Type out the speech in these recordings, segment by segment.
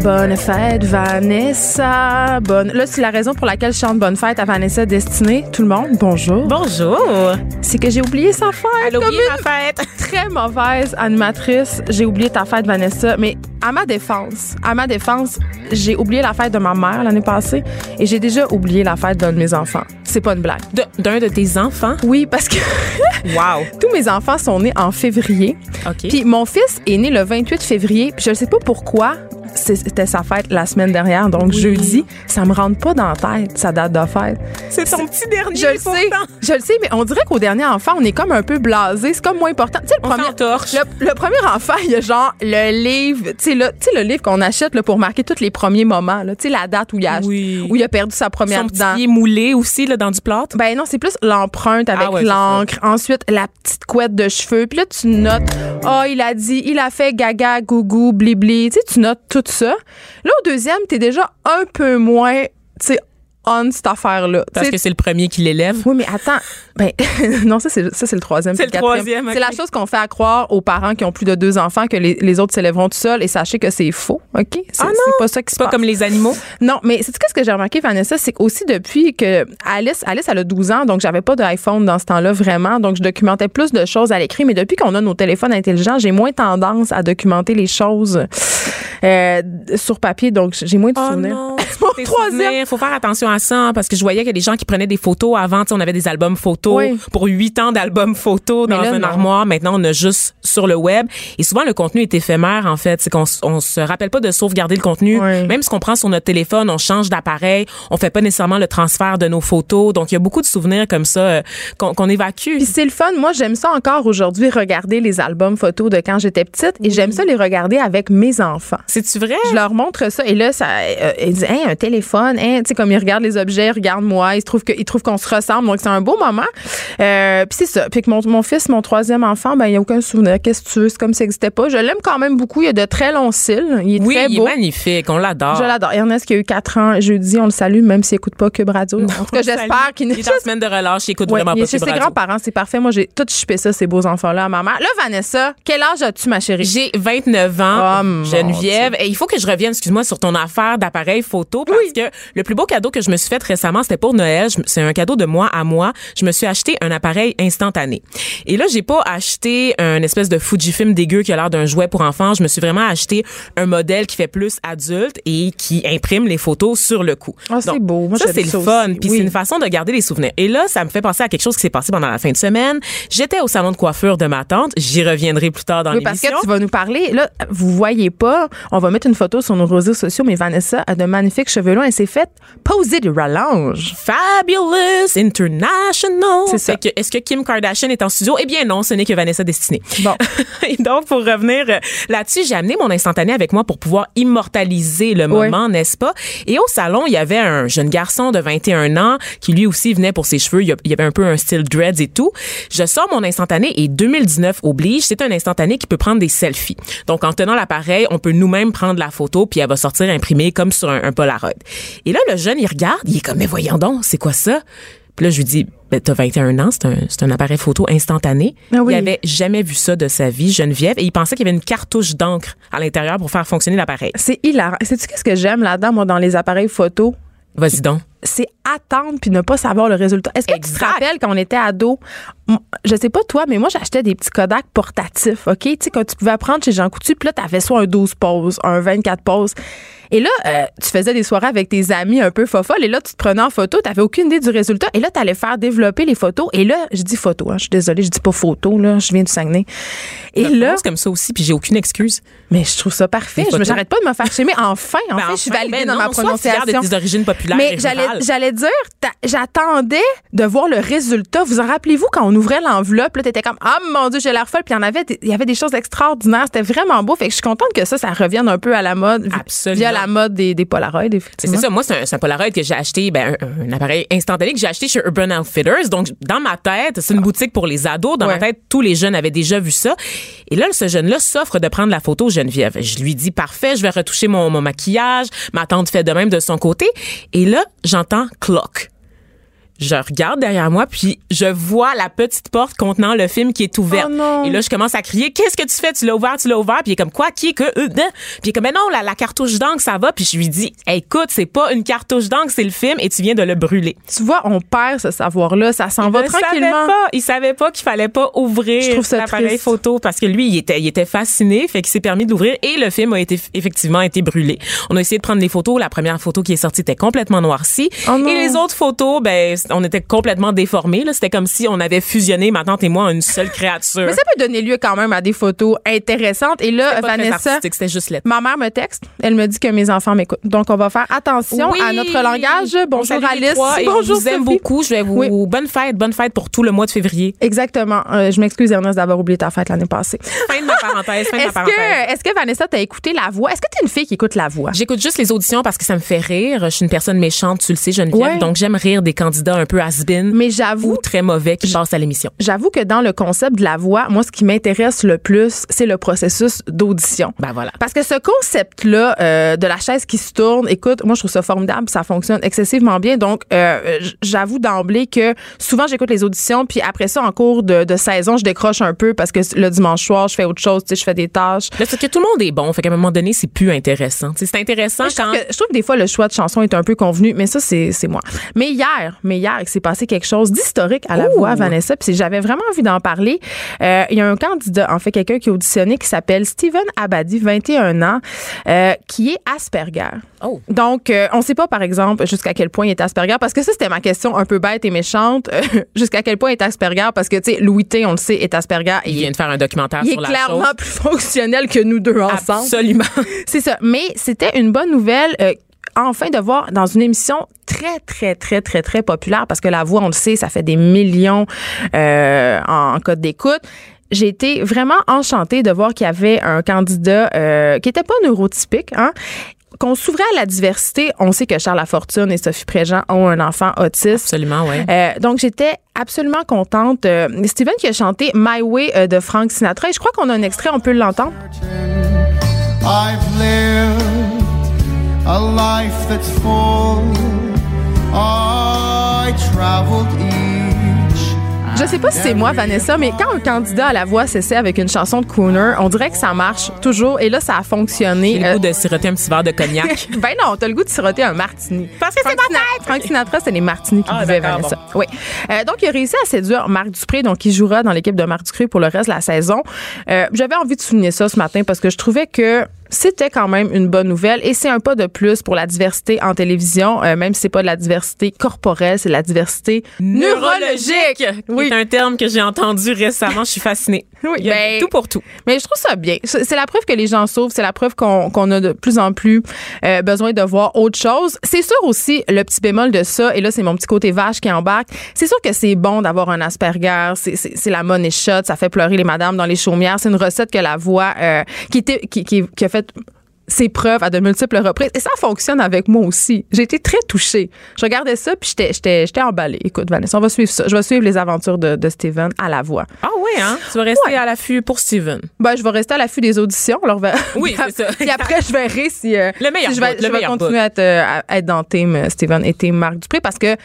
Bonne fête, Vanessa. Bonne. Là, c'est la raison pour laquelle je chante Bonne fête à Vanessa Destinée. Tout le monde, bonjour. Bonjour. C'est que j'ai oublié sa fête. Elle a oublié ma fête. Très mauvaise animatrice. J'ai oublié ta fête, Vanessa. Mais à ma défense, à ma défense, j'ai oublié la fête de ma mère l'année passée et j'ai déjà oublié la fête d'un de mes enfants. C'est pas une blague. De- D'un de, tes enfants? Oui, parce que Wow. tous mes enfants sont nés en février. OK. Puis mon fils est né le 28 février. Puis je ne sais pas pourquoi c'était sa fête la semaine dernière, donc Oui. jeudi. Ça me rentre pas dans la tête, sa date de fête. C'est ton petit dernier. Je le sais, je le sais, mais on dirait qu'au dernier enfant, on est comme un peu blasé. C'est comme moins important. Tu sais, le On premier, le, le premier enfant, il y a genre le livre, tu sais, là, tu sais, le livre qu'on achète là, pour marquer tous les premiers moments, là. tu sais, la date où il a, Oui. où il a perdu sa première Son petit dent. pied moulé aussi là, dans du plâtre. Ben non, c'est plus l'empreinte avec Ah ouais, l'encre. Ensuite, la petite couette de cheveux. Puis là, tu notes, oh, il a dit, il a fait gaga, gougou, blibli. Tu sais, tu notes tout ça. Là, au deuxième, t'es déjà un peu moins, tu sais, on cette affaire-là. Parce que c'est le premier qui l'élève. oui, mais attends. Ben, non, ça, c'est, ça, c'est le troisième. C'est le quatrième. troisième, C'est la chose qu'on fait à croire aux parents qui ont plus de deux enfants que les, les autres s'élèveront tout seuls et sachez que c'est faux, OK? C'est, Ah non! c'est pas ça qui se C'est pas passe. comme les animaux. Non, mais c'est ce que j'ai remarqué, Vanessa, c'est qu'aussi depuis que Alice, Alice, elle a 12 ans, donc j'avais pas d'iPhone dans ce temps-là vraiment, donc je documentais plus de choses à l'écrit, mais depuis qu'on a nos téléphones intelligents, j'ai moins tendance à documenter les choses euh, sur papier, donc j'ai moins de Oh souvenirs. non. Mon troisième. faut faire attention à ça hein, parce que je voyais qu'il y a des gens qui prenaient des photos avant. On avait des albums photos Oui. pour huit ans d'albums photos dans là, un non. armoire. Maintenant, on a juste sur le web. Et souvent, le contenu est éphémère en fait. C'est qu'on on se rappelle pas de sauvegarder le contenu. Oui. Même ce qu'on prend sur notre téléphone, on change d'appareil. On fait pas nécessairement le transfert de nos photos. Donc, il y a beaucoup de souvenirs comme ça euh, qu'on qu'on évacue. Puis c'est le fun. Moi, j'aime ça encore aujourd'hui, regarder les albums photos de quand j'étais petite et j'aime ça les regarder avec mes enfants. C'est-tu vrai? Je leur montre ça et là, ça, euh, ils disent, Hein, un téléphone, hein, tu sais, comme ils regardent les objets, ils regardent moi, ils trouvent que, ils trouvent qu'on se ressemble, donc c'est un beau moment. Euh, puis c'est ça. Puis que mon, mon fils, mon troisième enfant, ben il n'y a aucun souvenir. Qu'est-ce que tu veux, c'est comme si ça n'existait pas. Je l'aime quand même beaucoup. Il a de très longs cils. Il est Oui, très il est beau. magnifique. On l'adore. Je l'adore. Ernest qui a eu 4 ans jeudi, on le salue, même s'il écoute pas Cube Radio. en tout cas, j'espère qu'il Il est en semaine de relâche. Il écoute Ouais, vraiment il est pas chez Cube ses grands-parents, c'est parfait. Moi, j'ai tout chipé ça, ces beaux enfants-là, à ma mère. Là, Vanessa, quel âge as-tu, ma chérie? J'ai 29 ans, Oh, Geneviève. Et il faut que je revienne, excuse-moi, sur ton affaire d'appareil photo parce que le plus beau cadeau que je me suis fait récemment, c'était pour Noël. C'est un cadeau de moi à moi. Je me suis acheté un appareil instantané. Et là, j'ai pas acheté un espèce de Fujifilm dégueu qui a l'air d'un jouet pour enfants. Je me suis vraiment acheté un modèle qui fait plus adulte et qui imprime les photos sur le coup. Ah, c'est beau. Moi, ça, c'est le ça fun. Puis Oui. c'est une façon de garder les souvenirs. Et là, ça me fait penser à quelque chose qui s'est passé pendant la fin de semaine. J'étais au salon de coiffure de ma tante. J'y reviendrai plus tard dans Oui, parce l'émission. que tu vas nous parler. Là, vous voyez pas. On va mettre une photo sur nos réseaux sociaux, mais Vanessa a de magnifiques cheveux longs. Elle s'est faite poser du rallonge. Fabulous International. C'est ça. Fait que, Est-ce que Kim Kardashian est en studio? Eh bien non, ce n'est que Vanessa Destinée. Bon. Et donc, pour revenir euh, là-dessus, j'ai amené mon instantané avec moi pour pouvoir immortaliser le moment, n'est-ce pas? Et au salon, il y avait un jeune garçon de 21 ans qui lui aussi venait pour ses cheveux. Il y a- il y avait un peu un style dreads et tout. Je sors mon instantané et 2019 oblige. C'est un instantané qui peut prendre des selfies. Donc, en tenant l'appareil, on peut nous-mêmes prendre la photo puis elle va sortir imprimée comme sur un, un Polaroid. Et là, le jeune, il regarde, il est comme, mais voyons donc, c'est quoi ça? Puis là, je lui dis, ben, t'as 21 ans, c'est un, c'est un appareil photo instantané. Ah oui. Il avait jamais vu ça de sa vie, Geneviève, et il pensait qu'il y avait une cartouche d'encre à l'intérieur pour faire fonctionner l'appareil. C'est hilarant. Sais-tu qu'est-ce que j'aime là-dedans, moi, dans les appareils photo? Vas-y donc. c'est attendre puis ne pas savoir le résultat. Est-ce que tu te rappelles quand on était ado, je sais pas toi, mais moi j'achetais des petits Kodak portatifs, OK? Tu sais, quand tu pouvais prendre chez Jean Coutu, puis là, t'avais soit un 12 poses, un 24 poses. Et là, euh, tu faisais des soirées avec tes amis un peu fofolles et là, tu te prenais en photo, tu aucune idée du résultat et là, tu allais faire développer les photos. Et là, je dis photo, hein, je suis désolée, je dis pas photo, là, je viens du Saguenay. Et là, C'est comme ça aussi, puis j'ai aucune excuse. mais je trouve ça parfait. Je j'arrête pas de me faire chier. Mais enfin, enfin, Ben, je suis enfin, validée ben dans non, ma prononciation. de tes origines populaires Mais j'allais, dire, j'attendais de voir le résultat. Vous en rappelez-vous quand on ouvrait l'enveloppe, là, t'étais comme, ah mon Dieu, j'ai l'air folle. Puis il y en avait, des- il y avait des choses extraordinaires. C'était vraiment beau. Fait que je suis contente que ça, ça revienne un peu à la mode. Absolument. Via la mode des, des Polaroids, C'est ça. Moi, c'est un, un Polaroid que j'ai acheté, ben, un, un appareil instantané que j'ai acheté chez Urban Outfitters. Donc, dans ma tête, c'est une boutique pour les ados. Dans Ouais. ma tête, tous les jeunes avaient déjà vu ça. Et là, ce jeune-là s'offre de prendre la photo Geneviève. Je lui dis, parfait, je vais retoucher mon, mon maquillage. Ma tante fait de même de son côté. Et là, j'entends clock. Je regarde derrière moi, puis je vois la petite porte contenant le film qui est ouverte. Oh non. Et là, je commence à crier, qu'est-ce que tu fais? Tu l'as ouvert, tu l'as ouvert. Puis il est comme, quoi? Qui est que? euh, euh? Puis il est comme, mais non, la, la cartouche d'encre, ça va. Puis je lui dis, écoute, c'est pas une cartouche d'encre, c'est le film et tu viens de le brûler. Tu vois, on perd ce savoir-là. Ça s'en va savait tranquillement. pas, il savait pas qu'il fallait pas ouvrir l'appareil photo parce que lui, il était, il était fasciné, fait qu'il s'est permis de l'ouvrir et le film a été effectivement été brûlé. On a essayé de prendre des photos. La première photo qui est sortie était complètement noircie Oh et les autres photos, ben, on était complètement déformés. Là, c'était comme si on avait fusionné ma tante et moi en une seule créature. Mais ça peut donner lieu quand même à des photos intéressantes. Et là, C'était Vanessa, c'était juste lettre. ma mère me texte. Elle me dit que mes enfants m'écoutent. Donc, on va faire attention Oui. à notre langage. On Bonjour Alice. trois Bonjour vous aime beaucoup. Je vais vous Oui. bonne fête, bonne fête pour tout le mois de février. Exactement. Euh, je m'excuse, Ernest, d'avoir oublié ta fête l'année passée. Fin de ma parenthèse. Fin de ma Est-ce parenthèse. que, est-ce que Vanessa, t'as écouté la voix? Est-ce que t'es une fille qui écoute la voix? J'écoute juste les auditions parce que ça me fait rire. Je suis une personne méchante, tu le sais, Geneviève. Ouais. Donc, j'aime rire des candidats un peu has-been Mais ou j'avoue, très mauvais qui passent à l'émission. j'avoue que dans le concept de la voix, moi, ce qui m'intéresse le plus, c'est le processus d'audition. Ben voilà. Parce que ce concept-là euh, de la chaise qui se tourne, écoute, moi je trouve ça formidable, ça fonctionne excessivement bien. Donc, euh, j'avoue d'emblée que souvent j'écoute les auditions, puis après ça, en cours de, de saison, je décroche un peu parce que le dimanche soir, je fais autre chose, tu sais, je fais des tâches. Là, c'est que tout le monde est bon. Fait qu'à un moment donné, c'est plus intéressant. C'est intéressant Je trouve, quand. que, je trouve que des fois, le choix de chanson est un peu convenu, mais ça, c'est c'est moi. Mais hier, mais hier, il s'est passé quelque chose d'historique à la voix, Vanessa, puis j'avais vraiment envie d'en parler. Euh, Il y a un candidat, en fait, quelqu'un qui a auditionné qui s'appelle Steven Abadi, 21 ans, euh, qui est Asperger. Oh. Donc, euh, on ne sait pas, par exemple, jusqu'à quel point il est Asperger, parce que ça, c'était ma question un peu bête et méchante. Jusqu'à quel point il est Asperger, parce que, tu sais, Louis T, on le sait, est Asperger. et Il vient de faire un documentaire il est sur la clairement chose. plus fonctionnel que nous deux ensemble. Absolument. C'est ça. Mais c'était une bonne nouvelle. Enfin de voir dans une émission très très très très très populaire parce que la voix on le sait ça fait des millions euh, en, en code d'écoute j'ai été vraiment enchantée de voir qu'il y avait un candidat euh, qui était pas neurotypique hein qu'on s'ouvrait à la diversité. On sait que Charles Lafortune et Sophie Préjean ont un enfant autiste. Absolument, ouais. Euh, donc, j'étais absolument contente. Euh, Steven qui a chanté My Way euh, de Frank Sinatra. Et je crois qu'on a un extrait, on peut l'entendre. I've lived a life that's full. I traveled each. Je sais pas si c'est moi, Vanessa, mais quand un candidat à la voix s'essaie avec une chanson de crooner, on dirait que ça marche toujours. Et là, ça a fonctionné. J'ai le Euh, goût de siroter un petit verre de cognac. ben non, t'as le goût de siroter un martini. Parce que c'est Sinatra, Frank Sinatra, c'est les martinis qui Ah, buvaient, Vanessa. Oui. Euh, donc, il a réussi à séduire Marc Dupré, donc il jouera dans l'équipe de Marc Dupré pour le reste de la saison. Euh, J'avais envie de souligner ça ce matin parce que je trouvais que c'était quand même une bonne nouvelle et c'est un pas de plus pour la diversité en télévision, euh, même si c'est pas de la diversité corporelle, c'est de la diversité neurologique. Oui. C'est un terme que j'ai entendu récemment. Je suis fascinée. Oui, Il y a ben- tout pour tout. Mais je trouve ça bien. C'est la preuve que les gens s'ouvrent. C'est la preuve qu'on a de plus en plus euh, besoin de voir autre chose. C'est sûr aussi, le petit bémol de ça, et là, c'est mon petit côté vache qui embarque. C'est sûr que c'est bon d'avoir un Asperger. C'est- la money shot. Ça fait pleurer les madames dans les chaumières. C'est une recette que la voix, euh, qui, était, qui, qui, qui a fait För att ses preuves à de multiples reprises. Et ça fonctionne avec moi aussi. J'ai été très touchée. Je regardais ça, puis j'étais- j'étais j'étais emballée. Écoute, Vanessa, on va suivre ça. Je vais suivre les aventures de, de Steven à la voix. Ah oui, hein? Tu vas rester Ouais. à l'affût pour Steven. Ben, je vais rester à l'affût des auditions. Alors, ben- Oui, puis c'est ça. Puis après, je verrai si, euh, Le meilleur si je vais, bout, le je vais meilleur continuer à être, euh, à être dans Team euh, Steven et Team Marc Dupré parce que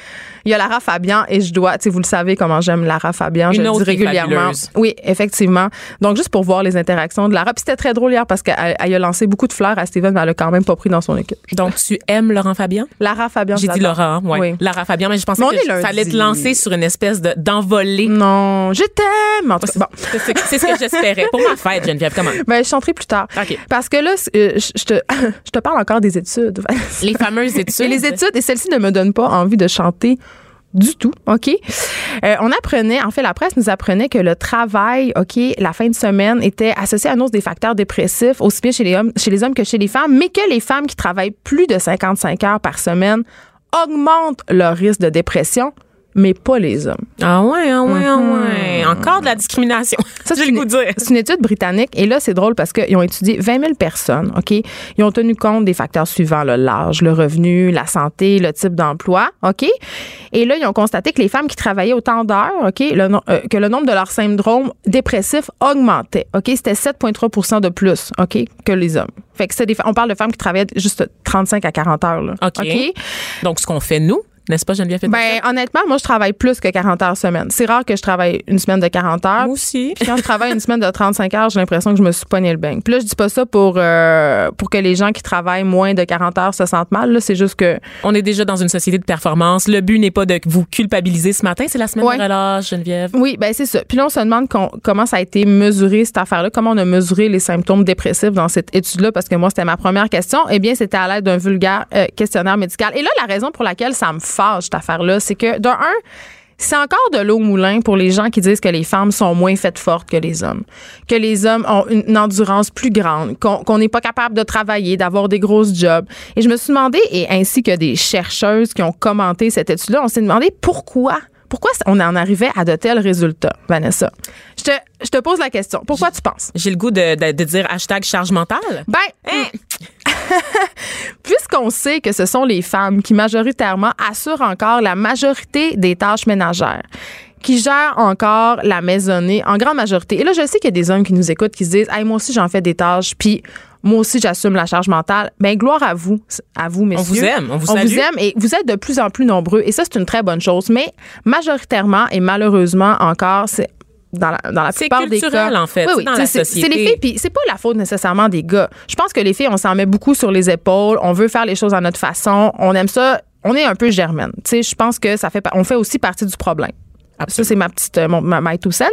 il y a Lara Fabian et je dois, tu sais, vous le savez comment j'aime Lara Fabian. Une je le autre dis qui est régulièrement. fabuleuse. Oui, effectivement. Donc, juste pour voir les interactions de Lara. Puis c'était très drôle hier parce qu'elle elle a lancé beaucoup de fleurs à Steven, mais elle a quand même pas pris dans son équipe. Donc, tu aimes Laurent Fabian? Lara Fabian, J'ai dit. Laurent, ouais. Oui. Lara Fabian, mais je pensais Mais que ça allait te lancer sur une espèce de- d'envolée. Non, je t'aime. Bon. C'est ce que j'espérais. Pour ma fête, Geneviève, comment? Ben, je chanterai plus tard. OK. Parce que là, euh, je te, je te parle encore des études. Les fameuses études. Et les études, et celles-ci ne me donnent pas envie de chanter du tout, OK? Euh, on apprenait, en fait, la presse nous apprenait que le travail, OK, la fin de semaine était associé à une hausse des facteurs dépressifs, aussi bien chez les hommes, chez les hommes que chez les femmes, mais que les femmes qui travaillent plus de 55 heures par semaine augmentent leur risque de dépression, mais pas les hommes. Ah ouais, ah ouais, ah ouais. Encore de la discrimination. Ça, c'est le une- goût de dire. C'est une étude britannique. Et là, c'est drôle parce qu'ils ont étudié 20 000 personnes. OK? Ils ont tenu compte des facteurs suivants, l'âge, le revenu, la santé, le type d'emploi. OK? Et là, ils ont constaté que les femmes qui travaillaient autant d'heures, OK, le euh, que le nombre de leurs syndromes dépressifs augmentait. OK? C'était 7,3% de plus, OK, que les hommes. Fait que c'est des, on parle de femmes qui travaillaient juste 35 à 40 heures, là. OK? Donc, ce qu'on fait, nous, n'est-ce pas, Geneviève? Ben, honnêtement, moi, je travaille plus que 40 heures semaine. C'est rare que je travaille une semaine de 40 heures. Moi aussi. Puis quand je travaille une semaine de 35 heures, j'ai l'impression que je me suis pogné le bain. Puis là, je dis pas ça pour, euh, pour que les gens qui travaillent moins de 40 heures se sentent mal. Là, c'est juste que On est déjà dans une société de performance. Le but n'est pas de vous culpabiliser ce matin. C'est la semaine Ouais. de relâche, Geneviève. Oui, ben c'est ça. Puis là, on se demande comment ça a été mesuré, cette affaire-là, comment on a mesuré les symptômes dépressifs dans cette étude-là, parce que moi, c'était ma première question. Eh bien, c'était à l'aide d'un vulgaire euh, questionnaire médical. Et là, la raison pour laquelle ça me fâche, cette affaire-là, c'est que, d'un, un, c'est encore de l'eau au moulin pour les gens qui disent que les femmes sont moins faites fortes que les hommes, que les hommes ont une, endurance plus grande, qu'on qu'on n'est pas capable de travailler, d'avoir des grosses jobs. Et je me suis demandé, et ainsi que des chercheuses qui ont commenté cette étude-là, on s'est demandé pourquoi pourquoi on en arrivait à de tels résultats, Vanessa? Je te, je te pose la question. Pourquoi tu penses? J'ai le goût de, de- de dire hashtag charge mentale. Ben, puisqu'on sait que ce sont les femmes qui majoritairement assurent encore la majorité des tâches ménagères, qui gèrent encore la maisonnée en grande majorité. Et là, je sais qu'il y a des hommes qui nous écoutent qui se disent, hey, moi aussi j'en fais des tâches, puis moi aussi j'assume la charge mentale. Ben gloire à vous, à vous messieurs. vous aime, on vous on salue. vous aime et vous êtes de plus en plus nombreux et ça c'est une très bonne chose. Mais majoritairement et malheureusement encore, c'est dans la, dans la C'est plupart des culturel, cas. en fait, Oui, oui, dans la c'est- les filles, puis c'est pas la faute nécessairement des gars. Je pense que les filles, on s'en met beaucoup sur les épaules. On veut faire les choses à notre façon. On aime ça. On est un peu germaine. Tu sais, je pense que ça fait, on fait aussi partie du problème. Ça, c'est ma petite, euh, mon, ma, my two cents.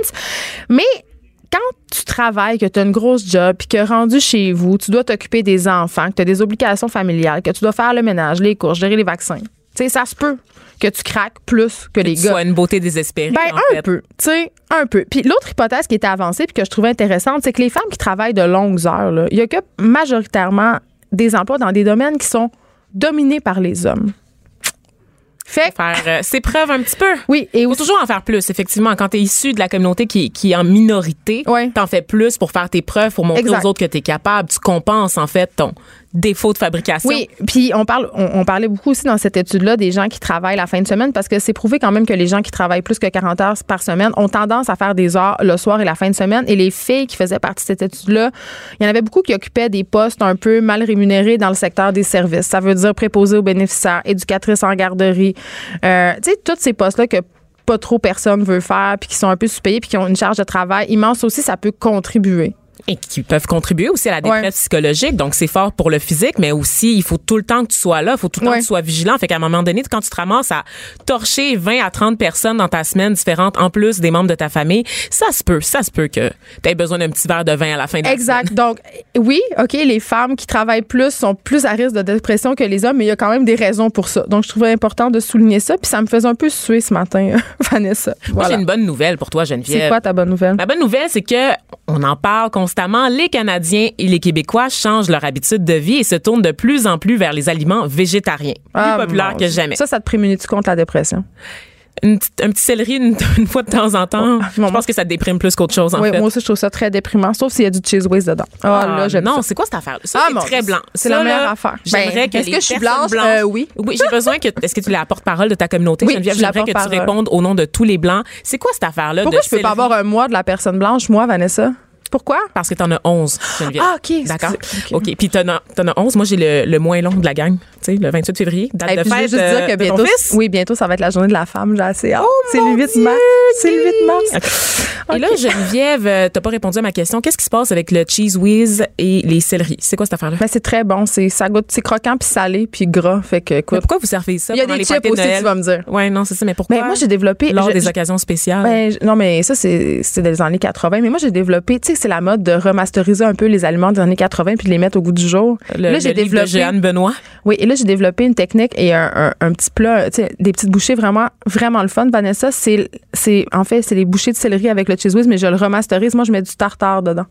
Mais quand tu travailles, que tu as une grosse job, puis que rendu chez vous, tu dois t'occuper des enfants, que tu as des obligations familiales, que tu dois faire le ménage, les courses, gérer les vaccins. Tu sais, ça se peut que tu craques plus que les Tu gars. sois une beauté désespérée. Ben, en un fait. peu. Tu sais, un peu. Puis l'autre hypothèse qui était avancée puis que je trouvais intéressante, c'est que les femmes qui travaillent de longues heures, il y a que majoritairement des emplois dans des domaines qui sont dominés par les hommes. Fait Faire euh, ses preuves un petit peu. oui, et Il faut aussi, toujours en faire plus, effectivement. Quand tu es issu de la communauté qui, qui est en minorité, Ouais. t'en fais plus pour faire tes preuves, pour montrer Exact. aux autres que tu es capable. Tu compenses, en fait, ton défaut de fabrication. Oui, puis on parle, on, parlait beaucoup aussi dans cette étude-là des gens qui travaillent la fin de semaine parce que c'est prouvé quand même que les gens qui travaillent plus que 40 heures par semaine ont tendance à faire des heures le soir et la fin de semaine. Et les filles qui faisaient partie de cette étude-là, il y en avait beaucoup qui occupaient des postes un peu mal rémunérés dans le secteur des services. Ça veut dire préposé aux bénéficiaires, éducatrice en garderie, euh, tu sais, tous ces postes-là que pas trop personne veut faire puis qui sont un peu sous-payés puis qui ont une charge de travail immense aussi, ça peut contribuer. Et qui peuvent contribuer aussi à la détresse Ouais. psychologique. Donc, c'est fort pour le physique, mais aussi, il faut tout le temps que tu sois là. Il faut tout le temps Ouais. que tu sois vigilant. Fait qu'à un moment donné, quand tu te ramasses à torcher 20 à 30 personnes dans ta semaine différente, en plus des membres de ta famille, ça se peut, ça se peut que tu aies besoin d'un petit verre de vin à la fin de la Exact. Donc, oui, OK, les femmes qui travaillent plus sont plus à risque de dépression que les hommes, mais il y a quand même des raisons pour ça. Donc, je trouvais important de souligner ça. Puis ça me faisait un peu suer ce matin, Vanessa. Moi, j'ai une bonne nouvelle pour toi, Geneviève. C'est quoi ta bonne nouvelle? La bonne nouvelle, c'est que on en parle constamment. Les Canadiens et les Québécois changent leur habitude de vie et se tournent de plus en plus vers les aliments végétariens, plus Ah, populaires que jamais. Ça, ça te prémunit-tu contre la dépression? Une petite- un petit céleri une, une fois de temps en temps. Oh, je non. pense que ça te déprime plus qu'autre chose en oui, fait. moi aussi, je trouve ça très déprimant, sauf s'il y a du cheese whiz dedans. Ah, là, j'aime non, c'est quoi cette affaire? Ça, Ah, c'est très blanc. c'est la meilleure là, affaire. J'aimerais Ben, que est-ce que je suis blanche? Euh, oui. Oui, j'ai besoin que. Est-ce que tu es la porte-parole de ta communauté, Oui, Geneviève? je J'aimerais que tu répondes au nom de tous les blancs. C'est quoi cette affaire-là? Pourquoi de je peux pas avoir un mois de la personne blanche, moi, Vanessa? Pourquoi? Parce que t'en as 11, Geneviève. Ah, OK, D'accord? OK. Puis t'en as, as 11. Moi, j'ai le, le moins long de la gang. Tu sais, le 28 février, date de fête juste euh, dire que de ton bientôt, fils. oui, bientôt, ça va être la journée de la femme. J'ai assez hâte. c'est mon le 8 Dieu, mars. C'est le 8 mars. Et là, Geneviève, euh, t'as pas répondu à ma question. Qu'est-ce qui se passe avec le cheese whiz et les céleris? C'est quoi cette affaire-là? Mais c'est très bon. C'est, ça goûte, c'est croquant puis salé puis gras. Fait que, Mais écoute. pourquoi vous servez ça Il y a des chips de aussi, tu vas me dire. Ouais, non, c'est ça. Mais pourquoi? Ben, moi, j'ai développé. Lors je- des je- occasions spéciales? Ben, non, mais ça, c'est c'est des années 80. Mais moi, j'ai développé, tu sais, c'est la mode de remasteriser un peu les aliments des années 80 puis de les mettre au goût du jour. le, là, j'ai livre de développé. Jeanne Benoît. Oui, là, j'ai développé une technique et un, un- un petit plat, des petites bouchées vraiment, vraiment le fun. Vanessa, c'est, c'est, en fait, c'est les bouchées de céleri avec le cheese whiz, mais je le remasterise. Moi, je mets du tartare dedans.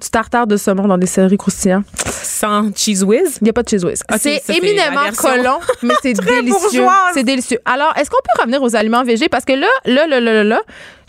Du tartare de saumon dans des céleris croustillants. Sans cheese whiz? Il n'y a pas de cheese whiz. C'est éminemment collant, mais c'est délicieux. C'est délicieux. Alors, est-ce qu'on peut revenir aux aliments végés? Parce que là, là, là, là, là, là,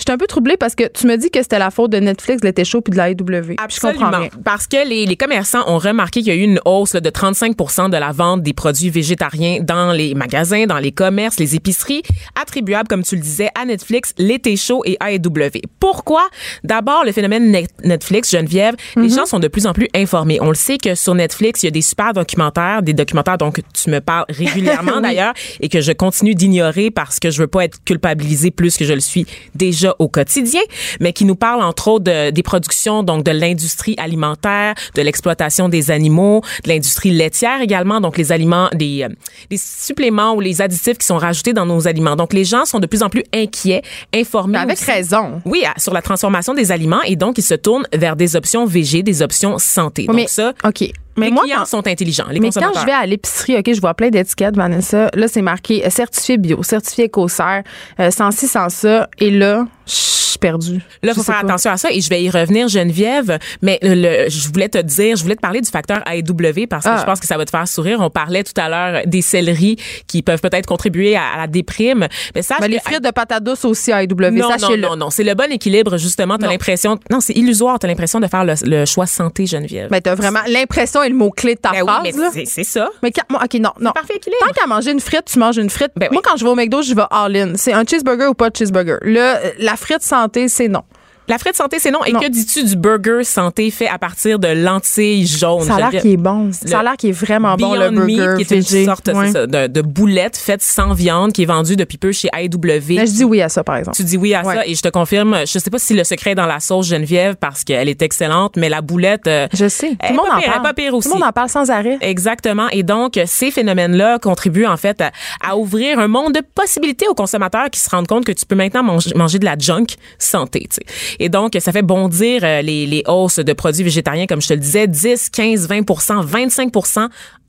j'étais un peu troublée parce que tu me dis que c'était la faute de Netflix, de l'été chaud puis de la AEW. Puis Je comprends Absolument. Parce que les, les commerçants ont remarqué qu'il y a eu une hausse là, de 35 de la vente des produits végétariens dans les magasins, dans les commerces, les épiceries, attribuables, comme tu le disais, à Netflix, l'été chaud et AEW. Pourquoi? D'abord, le phénomène Net- Netflix, Geneviève, les gens sont de plus en plus informés. On le sait que sur Netflix, il y a des super documentaires, des documentaires dont tu me parles régulièrement d'ailleurs et que je continue d'ignorer parce que je veux pas être culpabilisée plus que je le suis déjà au quotidien, mais qui nous parlent entre autres de- des productions donc de l'industrie alimentaire, de l'exploitation des animaux, de l'industrie laitière également, donc les aliments, des, euh, des suppléments ou les additifs qui sont rajoutés dans nos aliments. Donc les gens sont de plus en plus inquiets, informés. Mais avec aussi. raison. Oui, sur la transformation des aliments et donc ils se tournent vers des options végé, des options santé. Oui, donc mais, ça, OK. Mais les moi, clients quand, sont intelligents, les mais quand je vais à l'épicerie, OK, je vois plein d'étiquettes, Vanessa. Là, c'est marqué euh, certifié bio, certifié écossaire, euh, sans ci, sans ça. Et là, je suis perdue. Là, il faut faire pas. attention à ça et je vais y revenir, Geneviève. Mais le, le- je voulais te dire, je voulais te parler du facteur AEW parce que Ah. je pense que ça va te faire sourire. On parlait tout à l'heure des céleris qui peuvent peut-être contribuer à, à la déprime. Mais Ben, les frites de patates douces aussi AEW, non, non, non, non. C'est le bon équilibre, justement. T'as Non. l'impression. Non, c'est illusoire. T'as l'impression de faire le, le choix santé, Geneviève. Ben, t'as vraiment l'impression le mot-clé de ta Ben oui, phrase, mais là. c'est- ça. Mais quand- moi, OK, non, non. parfait équilibre. Tant qu'à manger une frite, tu manges une frite. Ben Moi, oui. quand je vais au McDo, je vais all-in. C'est un cheeseburger ou pas de cheeseburger. Là, euh, la frite santé, c'est non. La frite santé, c'est non. Et Non. que dis-tu du burger santé fait à partir de lentilles jaunes? Ça a l'air qu'il est bon. Ça a l'air qu'il est vraiment bon, le burger Meat, qui est une sorte ça, de, de boulette faite sans viande qui est vendue depuis peu chez AEW. Je dis oui à ça, par exemple. Tu dis oui à ça et je te confirme, je sais pas si le secret est dans la sauce Geneviève parce qu'elle est excellente, mais la boulette, euh, Je sais. Tout le monde en parle. pas pire aussi. Tout le monde en parle sans arrêt. Exactement. Et donc, ces phénomènes-là contribuent en fait à, à ouvrir un monde de possibilités aux consommateurs qui se rendent compte que tu peux maintenant manger, manger de la junk santé. tu sais. Et donc, ça fait bondir euh, les, les hausses de produits végétariens, comme je te le disais, 10, 15, 20% 25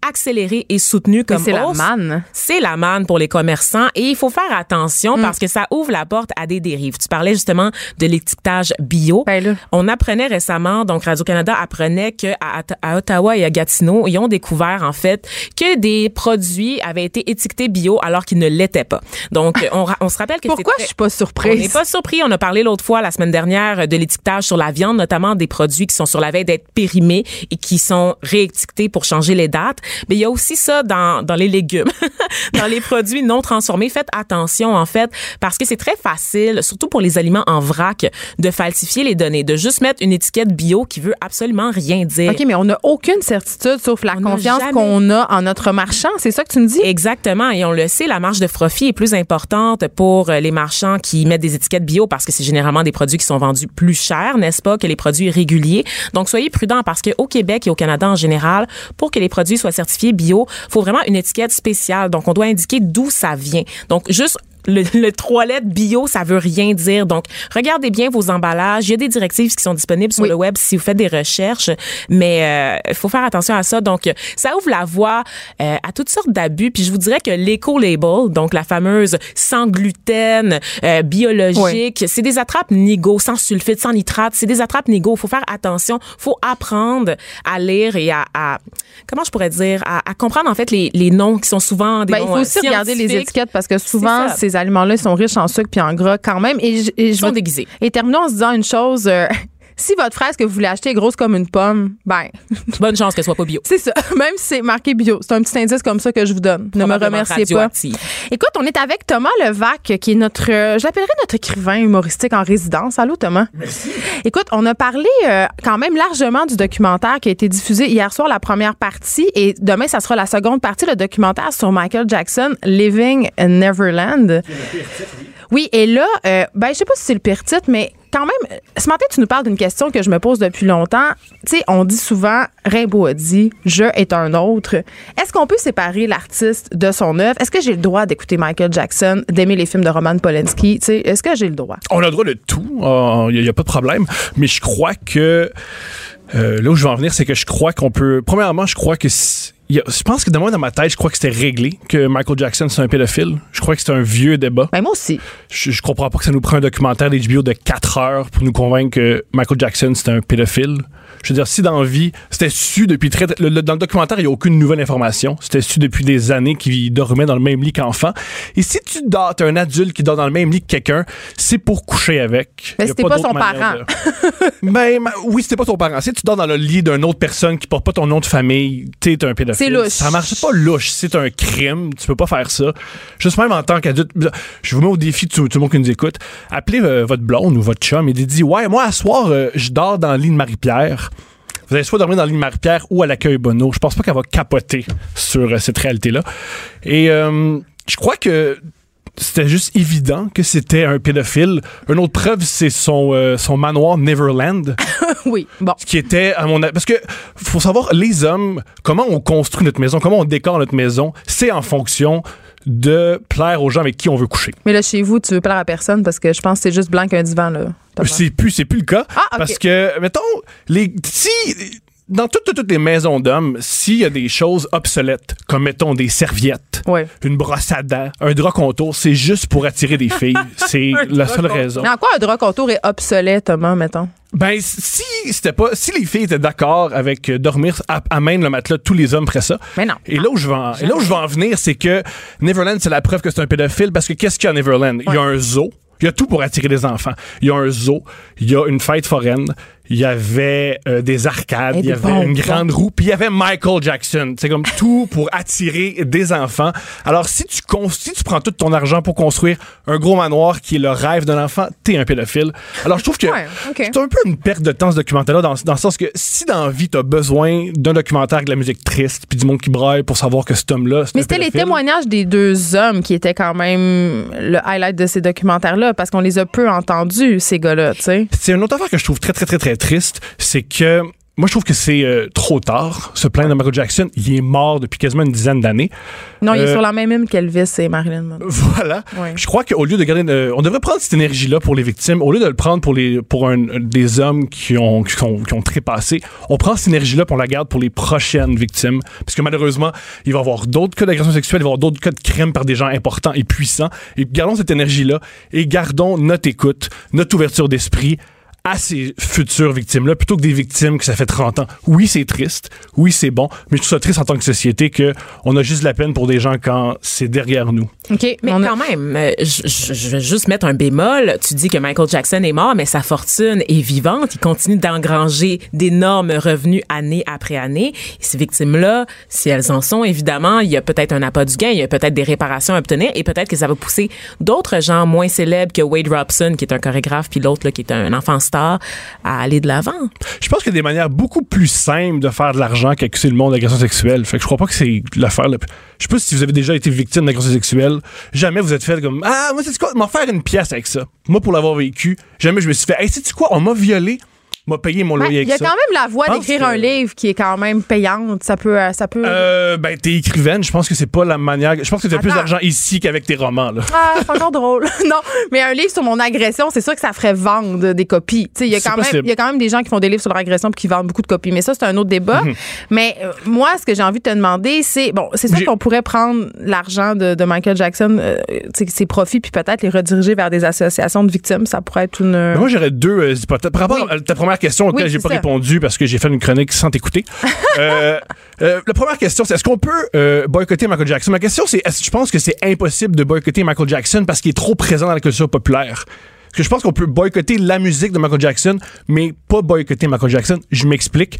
accélérés et soutenus Mais comme c'est la manne. C'est la manne pour les commerçants et il faut faire attention Mm. parce que ça ouvre la porte à des dérives. Tu parlais justement de l'étiquetage bio. Ben. On apprenait récemment, donc Radio-Canada apprenait que à, à Ottawa et à Gatineau, ils ont découvert en fait que des produits avaient été étiquetés bio alors qu'ils ne l'étaient pas. Donc, on, on se rappelle que Pourquoi je suis pas on surprise? n'est pas surpris. On a parlé l'autre fois, la semaine dernière, de l'étiquetage sur la viande, notamment des produits qui sont sur la veille d'être périmés et qui sont réétiquetés pour changer les dates. Mais il y a aussi ça dans, dans les légumes, dans les produits non transformés. Faites attention, en fait, parce que c'est très facile, surtout pour les aliments en vrac, de falsifier les données, de juste mettre une étiquette bio qui veut absolument rien dire. OK, mais on n'a aucune certitude sauf la On confiance qu'on a en notre marchand. C'est ça que tu me dis? Exactement. Et on le sait, la marge de profit est plus importante pour euh, les marchands qui mettent des étiquettes bio parce que c'est généralement des produits qui sont vendus plus cher, n'est-ce pas, que les produits réguliers. Donc, soyez prudents parce qu'au Québec et au Canada en général, pour que les produits soient certifiés bio, faut vraiment une étiquette spéciale. Donc, on doit indiquer d'où ça vient. Donc, juste le, le trois lettres bio, ça veut rien dire. Donc, regardez bien vos emballages. Il y a des directives qui sont disponibles sur Oui. le web si vous faites des recherches, mais il faut faire attention à ça. Donc, ça ouvre la voie euh, à toutes sortes d'abus. Puis je vous dirais que l'éco-label, donc la fameuse sans gluten, euh, biologique, c'est des attrapes nigo, sans sulfite, sans nitrate. C'est des attrapes nigo. faut faire attention. faut apprendre à lire et à, à- comment je pourrais dire, à, à comprendre en fait les, les noms qui sont souvent des Ben, il noms faut euh, aussi regarder les étiquettes parce que souvent, ça. Ces aliments-là ils sont riches en sucre puis en gras quand même. Et je, et je Ils sont déguisés. Et terminons en se disant une chose. euh, si votre fraise que vous voulez acheter est grosse comme une pomme, ben, Bonne chance qu'elle soit pas bio. c'est ça. Même si c'est marqué bio. C'est un petit indice comme ça que je vous donne. Ne me remerciez pas. Écoute, on est avec Thomas Levac, qui est notre, euh, je l'appellerais notre écrivain humoristique en résidence. Allô, Thomas? Merci. Écoute, on a parlé euh, quand même largement du documentaire qui a été diffusé hier soir, la première partie, et demain, ça sera la seconde partie, le documentaire sur Michael Jackson, Living in Neverland. Oui, et là, euh, ben, je sais pas si c'est le pire titre, mais quand même, ce matin, tu nous parles d'une question que je me pose depuis longtemps. Tu sais, on dit souvent, Rimbaud a dit, je est un autre. Est-ce qu'on peut séparer l'artiste de son œuvre? Est-ce que j'ai le droit d'écouter Michael Jackson, d'aimer les films de Roman Polanski? Tu sais, est-ce que j'ai le droit? On a le droit de tout, il n'y a, pas de problème, mais je crois que euh, là où je veux en venir, c'est que je crois qu'on peut. Premièrement, je crois que. A- je pense que de moi, dans ma tête, je crois que c'était réglé que Michael Jackson, c'est un pédophile. Je crois que c'est un vieux débat. Ben, moi aussi. Je, je comprends pas que ça nous prend un documentaire d'HBO de 4 heures pour nous convaincre que Michael Jackson, c'était un pédophile. Je veux dire, si dans la vie, c'était su depuis très... le- le- dans le documentaire, il n'y a aucune nouvelle information. C'était su depuis des années qu'il dormait dans le même lit qu'enfant. Et si tu dors, t'es un adulte qui dort dans le même lit que quelqu'un, c'est pour coucher avec. Mais a c'était pas d'autre son parent. de- Ben, ma- oui, c'était pas ton parent. Si tu dors dans le lit d'une autre personne qui porte pas ton nom de famille, t'es un pédophile. C'est louche. Ça marche pas louche, c'est un crime. Tu peux pas faire ça. Juste même en tant qu'adulte, je vous mets au défi tout, tout le monde qui nous écoute. Appelez euh, votre blonde ou votre chum et dites ouais, moi à soir, euh, je dors dans le lit de Marie-Pierre. Vous allez soit dormir dans le lit de Marie-Pierre ou à l'accueil Bono. Je pense pas qu'elle va capoter sur euh, cette réalité-là. Et je crois que c'était juste évident que c'était un pédophile. Une autre preuve, c'est son, euh, son manoir Neverland, oui. Bon. qui était, à mon avis, parce que faut savoir, les hommes, comment on construit notre maison, comment on décore notre maison, c'est en fonction de plaire aux gens avec qui on veut coucher. Mais là, chez vous, tu veux plaire à personne parce que je pense que c'est juste blanc qu'un divan, là. C'est plus, c'est plus le cas. Ah. Parce que, mettons, les, si, dans toutes, toutes, toutes les maisons d'hommes, s'il y a des choses obsolètes, comme mettons des serviettes, Ouais. une brosse à dents, un drap contour, c'est juste pour attirer des filles. C'est la seule raison. Mais en quoi un drap contour est obsolète, Thomas, mettons? Ben, si c'était pas, si les filles étaient d'accord avec euh, dormir à, à même le matelas, tous les hommes feraient ça. Mais non. Et là où je vais en, et là où je vais en venir, c'est que Neverland, c'est la preuve que c'est un pédophile parce que qu'est-ce qu'il y a à Neverland? Il y a un zoo. Il y a tout pour attirer des enfants. Il y a un zoo, il y a une fête foraine, il y avait euh, des arcades, Et il y avait bonbons. une grande roue, puis il y avait Michael Jackson. C'est comme tout pour attirer des enfants. Alors si tu si tu prends tout ton argent pour construire un gros manoir qui est le rêve d'un enfant, t'es un pédophile. Alors je trouve que Ouais, ok. c'est un peu une perte de temps ce documentaire-là dans, dans le sens que si dans la vie t'as besoin d'un documentaire avec de la musique triste puis du monde qui braille pour savoir que cet homme-là, Mais c'était les témoignages des deux hommes qui étaient quand même le highlight de ces documentaires-là parce qu'on les a peu entendus, ces gars-là, tu sais. C'est une autre affaire que je trouve très, très, très, très triste. C'est que moi, je trouve que c'est euh, trop tard. Se plaindre de Michael Jackson, il est mort depuis quasiment une dizaine d'années. Non, il est Euh, sur la même hymne qu'Elvis et Marilyn Monroe. Voilà. Ouais. Je crois qu'au lieu de garder, euh, on devrait prendre cette énergie-là pour les victimes, au lieu de le prendre pour les, pour un, des hommes qui ont, qui ont, qui ont trépassé, on prend cette énergie-là pour la garde pour les prochaines victimes. Parce que malheureusement, il va y avoir d'autres cas d'agression sexuelle, il va y avoir d'autres cas de crimes par des gens importants et puissants. Et gardons cette énergie-là et gardons notre écoute, notre ouverture d'esprit à ces futures victimes-là, plutôt que des victimes que ça fait 30 ans. Oui, c'est triste. Oui, c'est bon. Mais je trouve ça triste en tant que société que on a juste de la peine pour des gens quand c'est derrière nous. OK. Mais on a- quand même, euh, je, je- je vais juste mettre un bémol. Tu dis que Michael Jackson est mort, mais sa fortune est vivante. Il continue d'engranger d'énormes revenus année après année. Et ces victimes-là, si elles en sont, évidemment, il y a peut-être un appât du gain, il y a peut-être des réparations à obtenir et peut-être que ça va pousser d'autres gens moins célèbres que Wade Robson, qui est un chorégraphe, puis l'autre, là, qui est un enfant à aller de l'avant. Je pense qu'il y a des manières beaucoup plus simples de faire de l'argent qu'accuser le monde d'agression sexuelle. Fait que je crois pas que c'est l'affaire. là. Je sais pas si vous avez déjà été victime d'agression sexuelle. Jamais vous êtes fait comme Ah, moi, c'est quoi? M'en faire une pièce avec ça. Moi, pour l'avoir vécu, jamais je me suis fait Hey, sais-tu quoi? On m'a violé, m'a payé mon Ben, loyer il y a ça. quand même la voie d'écrire que- un livre qui est quand même payante. Ça peut. euh, Ça peut... Euh, ben, t'es écrivaine. Je pense que c'est pas la manière. Je pense que t'as plus d'argent ici qu'avec tes romans, là. Ah, c'est encore drôle. non, mais un livre sur mon agression, c'est sûr que ça ferait vendre des copies. Tu sais, il y a quand même, possible. il y a quand même des gens qui font des livres sur leur agression puis qui vendent beaucoup de copies. Mais ça, c'est un autre débat. Mhm. Mais euh, moi, ce que j'ai envie de te demander, c'est bon, c'est sûr qu'on pourrait prendre l'argent de, de Michael Jackson, euh, ses profits, puis peut-être les rediriger vers des associations de victimes. Ça pourrait être une. Mais moi, j'aurais deux hypothèses. Par rapport Oui. à ta première question auquel Oui, j'ai pas ça. répondu parce que j'ai fait une chronique sans t'écouter. euh, euh, la première question, c'est est-ce qu'on peut euh, boycotter Michael Jackson? Ma question, c'est est-ce que je pense que c'est impossible de boycotter Michael Jackson parce qu'il est trop présent dans la culture populaire? Parce que je pense qu'on peut boycotter la musique de Michael Jackson, mais pas boycotter Michael Jackson. Je m'explique.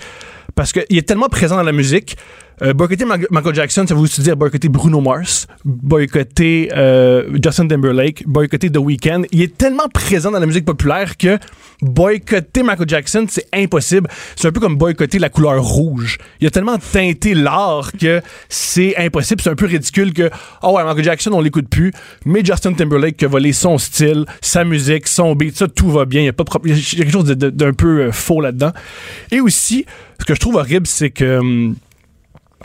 Parce qu'il est tellement présent dans la musique. Euh, boycotter Michael Jackson, ça veut aussi dire boycotter Bruno Mars, boycotter euh, Justin Timberlake, boycotter The Weeknd. Il est tellement présent dans la musique populaire que boycotter Michael Jackson, c'est impossible. C'est un peu comme boycotter la couleur rouge. Il a tellement teinté l'art que c'est impossible. C'est un peu ridicule que, oh ouais, Michael Jackson, on l'écoute plus, mais Justin Timberlake qui a volé son style, sa musique, son beat, ça, tout va bien. Il y a, pas y a quelque chose d'un peu euh, faux là-dedans. Et aussi, ce que je trouve horrible, c'est que hum,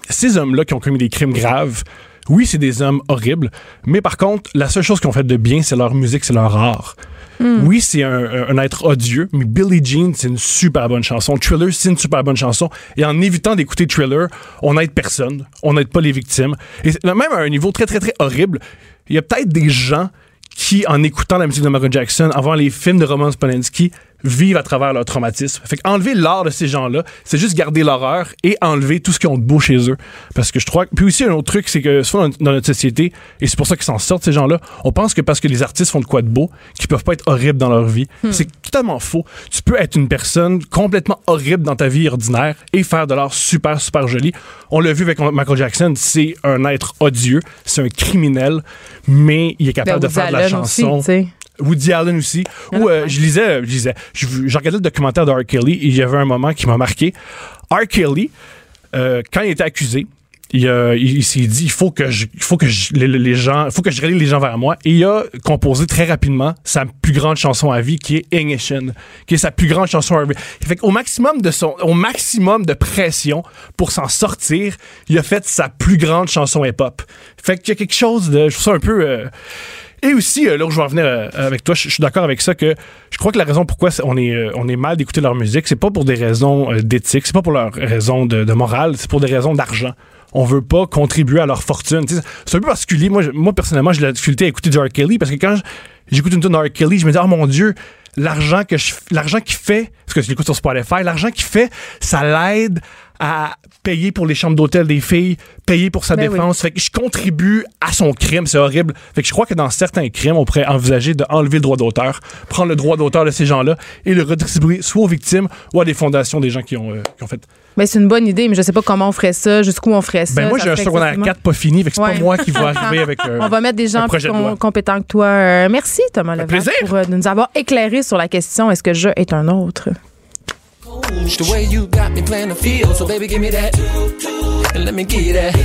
ces hommes-là qui ont commis des crimes graves, oui, c'est des hommes horribles, mais par contre, la seule chose qu'ils ont fait de bien, c'est leur musique, c'est leur art. Oui, c'est un, un- être odieux, mais Billie Jean, c'est une super bonne chanson. Thriller, c'est une super bonne chanson. Et en évitant d'écouter Thriller, on n'aide personne. On n'aide pas les victimes. Et même à un niveau très, très, très horrible, il y a peut-être des gens qui, en écoutant la musique de Michael Jackson, avant les films de Roman Polanski, vivent à travers leur traumatisme. Fait qu'enlever l'art de ces gens-là, c'est juste garder l'horreur et enlever tout ce qu'ils ont de beau chez eux. Parce que je crois... Puis aussi, un autre truc, c'est que souvent dans, notre société, et c'est pour ça qu'ils s'en sortent, ces gens-là, on pense que parce que les artistes font de quoi de beau, qu'ils peuvent pas être horribles dans leur vie. C'est totalement faux. Tu peux être une personne complètement horrible dans ta vie ordinaire et faire de l'art super, super joli. On l'a vu avec Michael Jackson, c'est un être odieux, c'est un criminel, mais il est capable Ben, de faire de la aussi, chanson. Woody Allen aussi. Où euh, je lisais, je lisais, je, je regardais le documentaire de R. Kelly et il y avait un moment qui m'a marqué. R. Kelly, euh, quand il était accusé, il, s'est dit il faut que je, il faut que les, les gens, faut que je relie les gens vers moi. Et il a composé très rapidement sa plus grande chanson à vie, qui est Ignition, qui est sa plus grande chanson à vie. Fait au maximum de son, au maximum de pression pour s'en sortir, il a fait sa plus grande chanson hip-hop. Fait qu'il y a quelque chose de, je trouve ça un peu. euh, et aussi, euh, là où je vais en venir euh, avec toi, je suis d'accord avec ça que je crois que la raison pourquoi on est, euh, on est mal d'écouter leur musique, c'est pas pour des raisons d'éthique, c'est pas pour leurs raisons de, morale, c'est pour des raisons d'argent. On veut pas contribuer à leur fortune. C'est un peu particulier. Moi, moi personnellement, j'ai la difficulté à écouter du R. Kelly parce que quand j'écoute une tune de R. Kelly, je me dis, oh mon Dieu, l'argent que je, l'argent qu'il fait, parce que je l'écoute sur Spotify, l'argent qu'il fait, ça l'aide à payer pour les chambres d'hôtel des filles, payer pour sa Ben oui. défense. Fait que je contribue à son crime, c'est horrible. Fait que je crois que dans certains crimes, on pourrait envisager d'enlever le droit d'auteur, prendre le droit d'auteur de ces gens-là et le redistribuer soit aux victimes ou à des fondations des gens qui ont, euh, qui ont fait. Ben, c'est une bonne idée, mais je sais pas comment on ferait ça, jusqu'où on ferait ça. Ben moi, j'ai un secondaire excessivement- 4 pas fini, fait que c'est Ouais. pas moi qui va arriver avec. euh, On va mettre des gens plus com- compétents que toi. Euh, merci, Thomas plaisir. pour euh, nous avoir éclairé sur la question est-ce que je est un autre? The way you got me playing the field, so baby, give me that. And let me get that.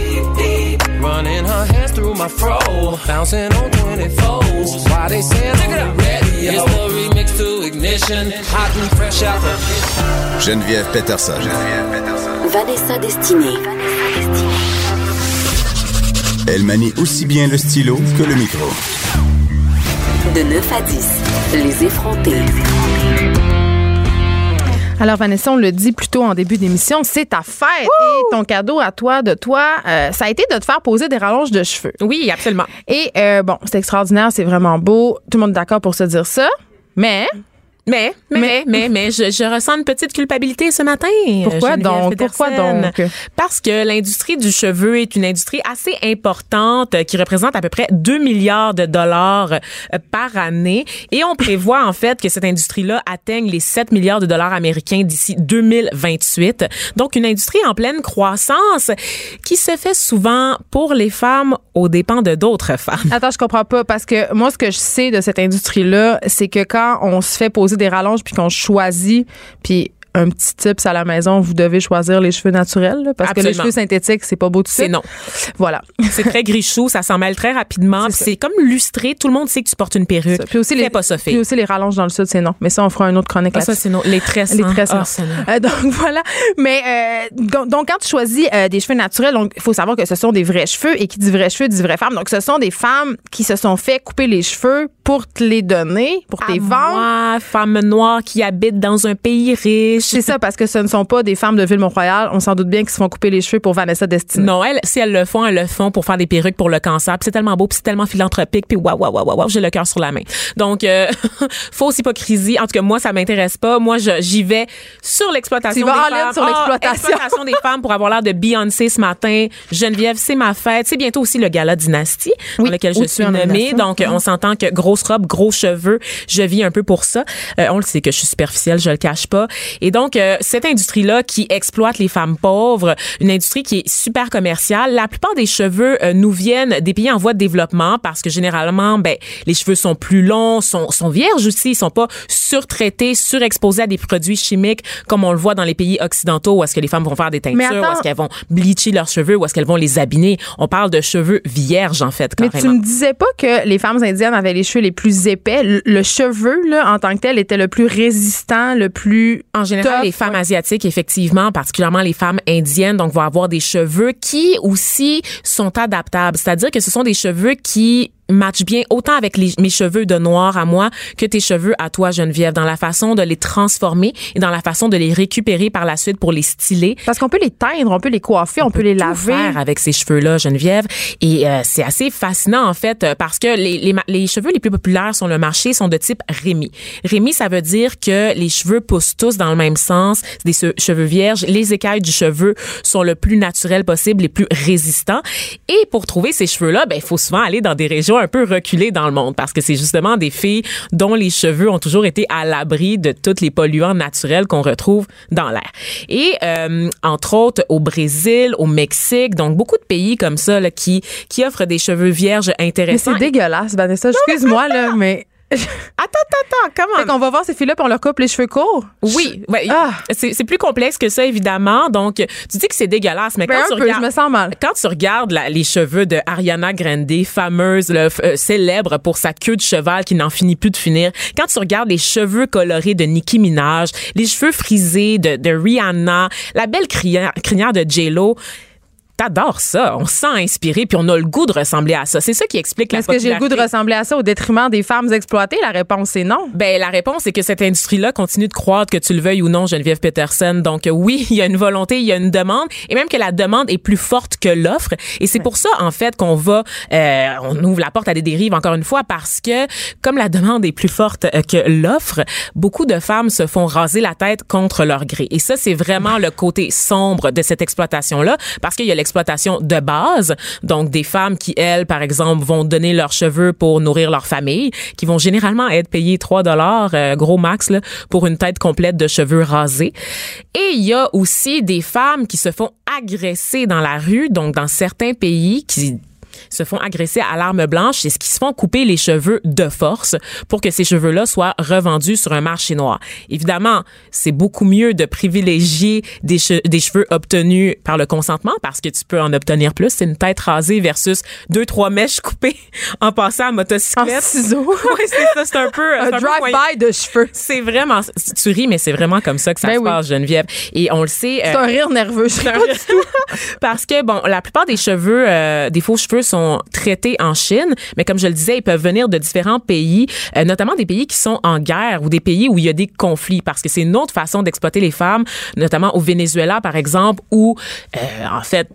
Running her hands through my fro, bouncing on 24s. Why they saying on the radio? It's the remix to ignition, hot and fresh out the Geneviève Peterson. Vanessa Destinée. Elle manie aussi bien le stylo que le micro. De 9 à 10, les effrontés. Alors, Vanessa, on le dit plus tôt en début d'émission, c'est ta fête. Et ton cadeau à toi, de toi, euh, ça a été de te faire poser des rallonges de cheveux. Oui, absolument. Et euh, bon, c'est extraordinaire, c'est vraiment beau. Tout le monde est d'accord pour se dire ça. Mais Mais, mais, mais, mais, je, je ressens une petite culpabilité ce matin. Pourquoi donc? Peterson. Pourquoi donc? Parce que l'industrie du cheveu est une industrie assez importante euh, qui représente à peu près 2 milliards de dollars euh, par année. Et on prévoit, en fait, que cette industrie-là atteigne les 7 milliards de dollars américains d'ici 2028. Donc, une industrie en pleine croissance qui se fait souvent pour les femmes aux dépens de d'autres femmes. Attends, je comprends pas parce que moi, ce que je sais de cette industrie-là, c'est que quand on se fait poser des rallonges puis qu'on choisit, puis un petit tips à la maison, vous devez choisir les cheveux naturels là, parce que les cheveux synthétiques, c'est pas beau tout C'est non. Voilà. C'est très grichou, ça s'en mêle très rapidement. C'est comme lustré. Tout le monde sait que tu portes une perruque. Puis aussi Fais les pas ça. Puis aussi les rallonges dans le sud, c'est non. Mais ça, on fera un autre chronique Ah, ça, c'est non. Les tresses. Les hein. tresses, Ah, non. Euh, donc voilà. Mais euh, donc, donc, quand tu choisis euh, des cheveux naturels, il faut savoir que ce sont des vrais cheveux et qui dit vrais cheveux dit vraies femmes. Donc ce sont des femmes qui se sont fait couper les cheveux pour te les donner, pour tes vendre. moi, femme noire qui habite dans un pays riche. C'est ça, parce que ce ne sont pas des femmes de Ville-Mont-Royal. On s'en doute bien qu'ils se font couper les cheveux pour Vanessa Destinée. Non, elles, si elles le font, elles le font pour faire des perruques pour le cancer. Puis c'est tellement beau, puis c'est tellement philanthropique, puis waouh, waouh, waouh, waouh, j'ai le cœur sur la main. Donc, euh, fausse hypocrisie. En tout cas, moi, ça m'intéresse pas. Moi, j'y vais sur l'exploitation des femmes. sur Ah, l'exploitation. exploitation des femmes pour avoir l'air de Beyoncé ce matin. Geneviève, c'est ma fête. C'est bientôt aussi le gala Dynastie dans Oui, lequel je suis nommée. Donc, on s'entend que grosse robe, gros cheveux, je vis un peu pour ça. Euh, on le sait que je suis superficielle, je le cache pas. Et donc, euh, cette industrie-là qui exploite les femmes pauvres, une industrie qui est super commerciale, la plupart des cheveux euh, nous viennent des pays en voie de développement parce que généralement, ben, les cheveux sont plus longs, sont, sont vierges aussi, ils sont pas surtraités, surexposés à des produits chimiques comme on le voit dans les pays occidentaux où est-ce que les femmes vont faire des teintures, où attends. est-ce qu'elles vont bleacher leurs cheveux, où est-ce qu'elles vont les abîmer. On parle de cheveux vierges, en fait, Mais tu me disais pas que les femmes indiennes avaient les cheveux les plus épais. Le, le cheveu, là, en tant que tel, était le plus résistant, le plus. En général, tough, les femmes asiatiques, effectivement, particulièrement les femmes indiennes, donc vont avoir des cheveux qui aussi sont adaptables. C'est-à-dire que ce sont des cheveux qui matchent bien autant avec les- mes cheveux de noir à moi que tes cheveux à toi, Geneviève, dans la façon de les transformer et dans la façon de les récupérer par la suite pour les styler. Parce qu'on peut les teindre, on peut les coiffer, on, peut, les tout laver. faire avec ces cheveux-là, Geneviève. Et euh, c'est assez fascinant, en fait, euh, parce que les, les, les cheveux les plus populaires sur le marché sont de type Rémi. Rémi, ça veut dire que les cheveux poussent tous dans le même sens. C'est des che- cheveux vierges. Les écailles du cheveu sont le plus naturels possible, les plus résistants. Et pour trouver ces cheveux-là, ben, il faut souvent aller dans des régions un peu reculées dans le monde parce que c'est justement des filles dont les cheveux ont toujours été à l'abri de tous les polluants naturels qu'on retrouve dans l'air. Et euh, entre autres au Brésil, au Mexique, donc beaucoup de pays comme ça là, qui qui offrent des cheveux vierges intéressants. c'est dégueulasse, Vanessa. Excuse-moi, là, mais. Attends, attends, attends, comment Fait qu'on va voir ces filles-là, puis on leur coupe les cheveux courts. Oui, Ah. c'est plus complexe que ça évidemment. Donc tu dis que c'est dégueulasse, mais Ben, quand un tu peu, regardes je me sens mal. quand tu regardes la- les cheveux de Ariana Grande, fameuse, le, euh, célèbre pour sa queue de cheval qui n'en finit plus de finir, quand tu regardes les cheveux colorés de Nicki Minaj, les cheveux frisés de, de Rihanna, la belle crinière, crinière de J-Lo, T'adores ça. On se sent inspiré, puis on a le goût de ressembler à ça. C'est ça qui explique la Est-ce que j'ai le goût de ressembler à ça au détriment des femmes exploitées? La réponse est non. Ben la réponse c'est que cette industrie-là continue de croître, que tu le veuilles ou non, Geneviève Peterson. Donc euh, oui, il y a une volonté, il y a une demande, et même que la demande est plus forte que l'offre. Et c'est pour ça en fait qu'on va, euh, on ouvre la porte à des dérives encore une fois parce que comme la demande est plus forte euh, que l'offre, beaucoup de femmes se font raser la tête contre leur gré. Et ça c'est vraiment le côté sombre de cette exploitation-là, parce qu'il y a l'exploitation de base, donc des femmes qui elles, par exemple, vont donner leurs cheveux pour nourrir leur famille, qui vont généralement être payées 3 dollars euh, gros max là, pour une tête complète de cheveux rasés. Et il y a aussi des femmes qui se font agresser dans la rue, donc dans certains pays qui se font agresser à l'arme blanche, c'est ce qui se font couper les cheveux de force pour que ces cheveux-là soient revendus sur un marché noir. Évidemment, c'est beaucoup mieux de privilégier des, che- des cheveux obtenus par le consentement parce que tu peux en obtenir plus. C'est une tête rasée versus deux, trois mèches coupées en passant à En motocyclette. ciseaux. Oui, c'est ça, c'est un peu... Un un drive-by de cheveux. C'est vraiment... Tu ris, mais c'est vraiment comme ça que ça Ben se oui. passe, Geneviève. Et on le sait... C'est euh, un rire nerveux. Je du tout. parce que bon, la plupart des cheveux, euh, des faux cheveux sont traités en Chine, mais comme je le disais, ils peuvent venir de différents pays, euh, notamment des pays qui sont en guerre ou des pays où il y a des conflits, parce que c'est une autre façon d'exploiter les femmes, notamment au Venezuela par exemple, où euh, en fait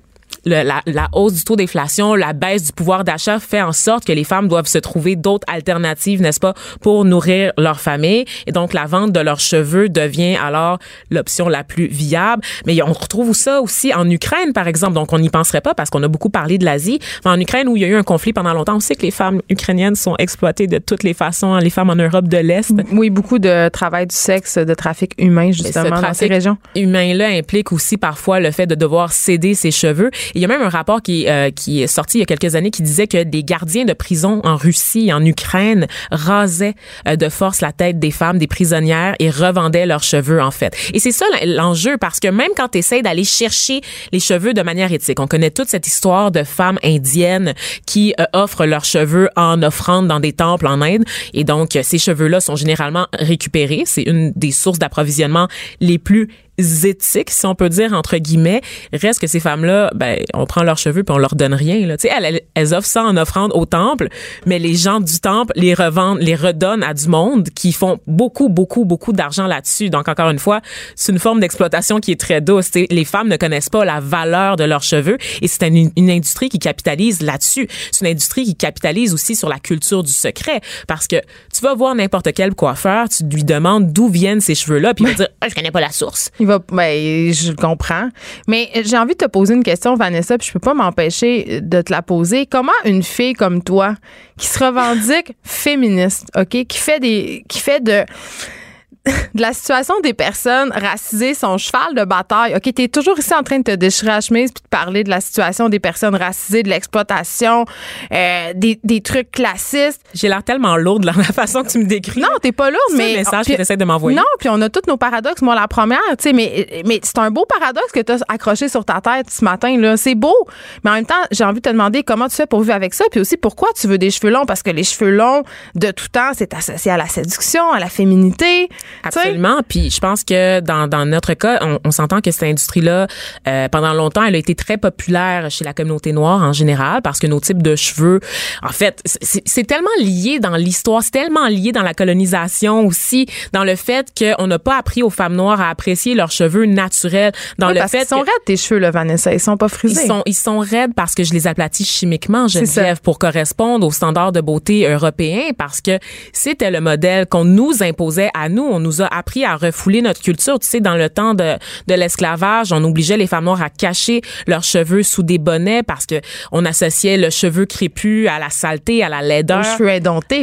le- la, la hausse du taux d'inflation, la baisse du pouvoir d'achat fait en sorte que les femmes doivent se trouver d'autres alternatives, n'est-ce pas, pour nourrir leur famille. Et donc, la vente de leurs cheveux devient alors l'option la plus viable. Mais on retrouve ça aussi en Ukraine, par exemple. Donc, on n'y penserait pas parce qu'on a beaucoup parlé de l'Asie. Mais en Ukraine, où il y a eu un conflit pendant longtemps, on sait que les femmes ukrainiennes sont exploitées de toutes les façons, hein, les femmes en Europe de l'Est. Oui, beaucoup de travail du sexe, de trafic humain, Mais justement, dans ces trafic régions. humain-là implique aussi parfois le fait de devoir céder ses cheveux. Il y a même un rapport qui, euh, qui est sorti il y a quelques années qui disait que des gardiens de prison en Russie et en Ukraine rasaient euh, de force la tête des femmes, des prisonnières et revendaient leurs cheveux, en fait. Et c'est ça l'enjeu, parce que même quand tu essaies d'aller chercher les cheveux de manière éthique, on connaît toute cette histoire de femmes indiennes qui euh, offrent leurs cheveux en offrande dans des temples en Inde. Et donc, ces cheveux-là sont généralement récupérés. C'est une des sources d'approvisionnement les plus éthiques, si on peut dire entre guillemets, reste que ces femmes-là, ben, on prend leurs cheveux puis on leur donne rien. Là. Tu sais, elles, elles, offrent ça en offrande au temple, mais les gens du temple les revendent, les redonnent à du monde qui font beaucoup, beaucoup, beaucoup d'argent là-dessus. Donc encore une fois, c'est une forme d'exploitation qui est très douce. Tu sais, les femmes ne connaissent pas la valeur de leurs cheveux et c'est une, une industrie qui capitalise là-dessus. C'est une industrie qui capitalise aussi sur la culture du secret parce que tu vas voir n'importe quel coiffeur, tu lui demandes d'où viennent ces cheveux-là, puis il va dire Ah, je connais pas la source. Ben, je comprends. Mais j'ai envie de te poser une question, Vanessa, puis je peux pas m'empêcher de te la poser. Comment une fille comme toi, qui se revendique féministe, OK, qui fait des, qui fait de, de la situation des personnes racisées, son cheval de bataille. OK, t'es toujours ici en train de te déchirer la chemise puis de parler de la situation des personnes racisées, de l'exploitation, euh, des, des trucs classistes. J'ai l'air tellement lourde dans la façon que tu me décris. Non, t'es pas lourde, C'est mais. le message puis- que t'essaies de m'envoyer. Non, puis on a tous nos paradoxes. Moi, la première, tu sais, mais, mais c'est un beau paradoxe que tu as accroché sur ta tête ce matin, là. C'est beau. Mais en même temps, j'ai envie de te demander comment tu fais pour vivre avec ça, puis aussi pourquoi tu veux des cheveux longs, parce que les cheveux longs, de tout temps, c'est associé à la séduction, à la féminité. Absolument. Puis je pense que dans, dans notre cas, on, on s'entend que cette industrie-là, euh, pendant longtemps, elle a été très populaire chez la communauté noire en général parce que nos types de cheveux, en fait, c'est tellement lié dans l'histoire, c'est tellement lié dans la colonisation aussi, dans le fait qu'on n'a pas appris aux femmes noires à apprécier leurs cheveux naturels, dans Oui, le parce fait qu'ils sont que- raides, tes cheveux, là, Vanessa. Ils sont pas ils frisés. sont, ils sont raides parce que je les aplatis chimiquement, Geneviève, pour correspondre aux standards de beauté européens parce que c'était le modèle qu'on nous imposait à nous. On nous a appris à refouler notre culture. Tu sais, dans le temps de, de l'esclavage, on obligeait les femmes noires à cacher leurs cheveux sous des bonnets parce que on associait le cheveu crépus à la saleté, à la laideur. Aux cheveux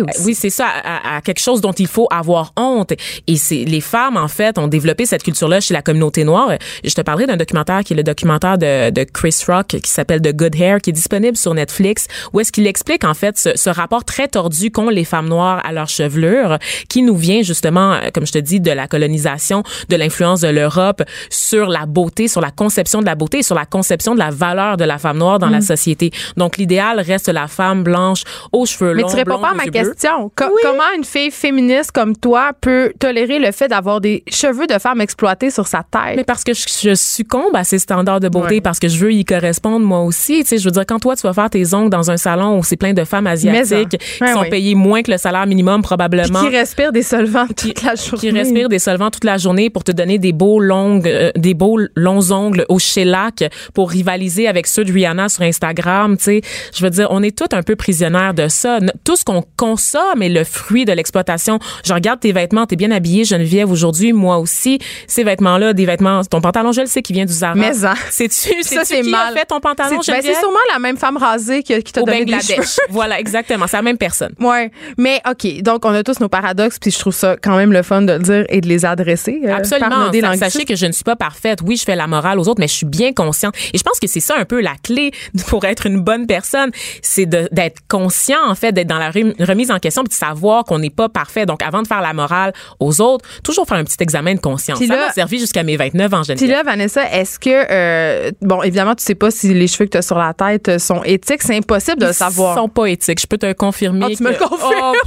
aussi. Euh, Oui, c'est ça, à, à quelque chose dont il faut avoir honte. Et c'est les femmes, en fait, ont développé cette culture-là chez la communauté noire. Je te parlerai d'un documentaire qui est le documentaire de, de Chris Rock qui s'appelle The Good Hair, qui est disponible sur Netflix, où est-ce qu'il explique, en fait, ce, ce rapport très tordu qu'ont les femmes noires à leur chevelure, qui nous vient justement, euh, comme je te dis, de la colonisation, de l'influence de l'Europe sur la beauté, sur la conception de la beauté et sur la conception de la valeur de la femme noire dans la société. Donc, l'idéal reste la femme blanche aux cheveux Mais longs, tu réponds pas à ma question. Co- Comment une fille féministe comme toi peut tolérer le fait d'avoir des cheveux de femme exploités sur sa tête? Mais parce que je, je succombe à ces standards de beauté, parce que je veux y correspondre moi aussi. Tu sais, je veux dire, quand toi, tu vas faire tes ongles dans un salon où c'est plein de femmes asiatiques Mais qui sont payées moins que le salaire minimum Puis probablement. qui respire des solvants toute la journée. Qui respirent des solvants toute la journée pour te donner des beaux longs, euh, des beaux longs ongles au shellac pour rivaliser avec ceux de Rihanna sur Instagram. Tu sais, je veux dire, on est tous un peu prisonnières de ça. Tout ce qu'on consomme est le fruit de l'exploitation. Je regarde tes vêtements, t'es bien habillée, Geneviève, aujourd'hui, moi aussi. Ces vêtements-là, des vêtements, ton pantalon, je le sais, qui vient du Zara. Mais en. C'est-tu, Ça, c'est qui a fait ton pantalon, C'est ben, Geneviève? c'est sûrement la même femme rasée qui, qui t'a donné des Bangladesh. cheveux. voilà, exactement. C'est la même personne. Ouais, mais OK, donc on a tous nos paradoxes puis je trouve ça quand même le fun de le dire et de les adresser. euh, Absolument. Sachez que je ne suis pas parfaite. Oui, je fais la morale aux autres, mais je suis bien consciente. Et je pense que c'est ça un peu la clé pour être une bonne personne, c'est d'être conscient en fait, d'être dans la rem- remise en question, puis de savoir qu'on n'est pas parfait. Donc, avant de faire la morale aux autres, toujours faire un petit examen de conscience. Puis ça m'a servi jusqu'à mes 29 ans, Puis Geneviève. là, Vanessa, est-ce que, euh, bon, évidemment, tu sais pas si les cheveux que tu as sur la tête euh, sont éthiques. C'est impossible de le savoir. Ils sont pas éthiques. Je peux te confirmer. Ah, tu me confirmes. Oh,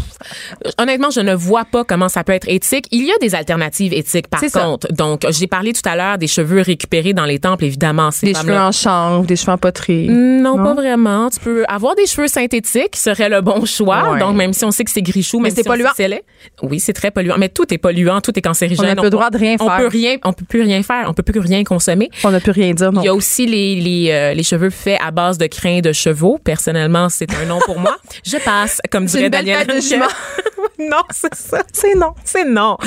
pff, honnêtement, je ne vois pas comment ça peut être éthique. Il y a des alternatives éthiques, par ça. contre. Donc, j'ai parlé tout à l'heure des cheveux récupérés dans les temples, évidemment. Des cheveux femmes-là- en chanvre, des cheveux en poterie. Non, Non? pas vraiment. Tu peux avoir des cheveux synthétiques, qui serait le bon choix. Ouais. Donc, même si on sait que c'est grichou, mais c'est polluant. Oui, c'est très polluant. Mais tout est polluant, tout est cancérigène. On n'a plus le droit de rien on faire. peut rien, on peut plus rien faire. On peut plus rien consommer. On n'a plus rien dire, non. Il y a aussi les, les, euh, les cheveux faits à base de crins de chevaux. Personnellement, c'est un nom pour moi. Je passe, comme dirait une belle Daniel. non, c'est ça. C'est non. C'est non.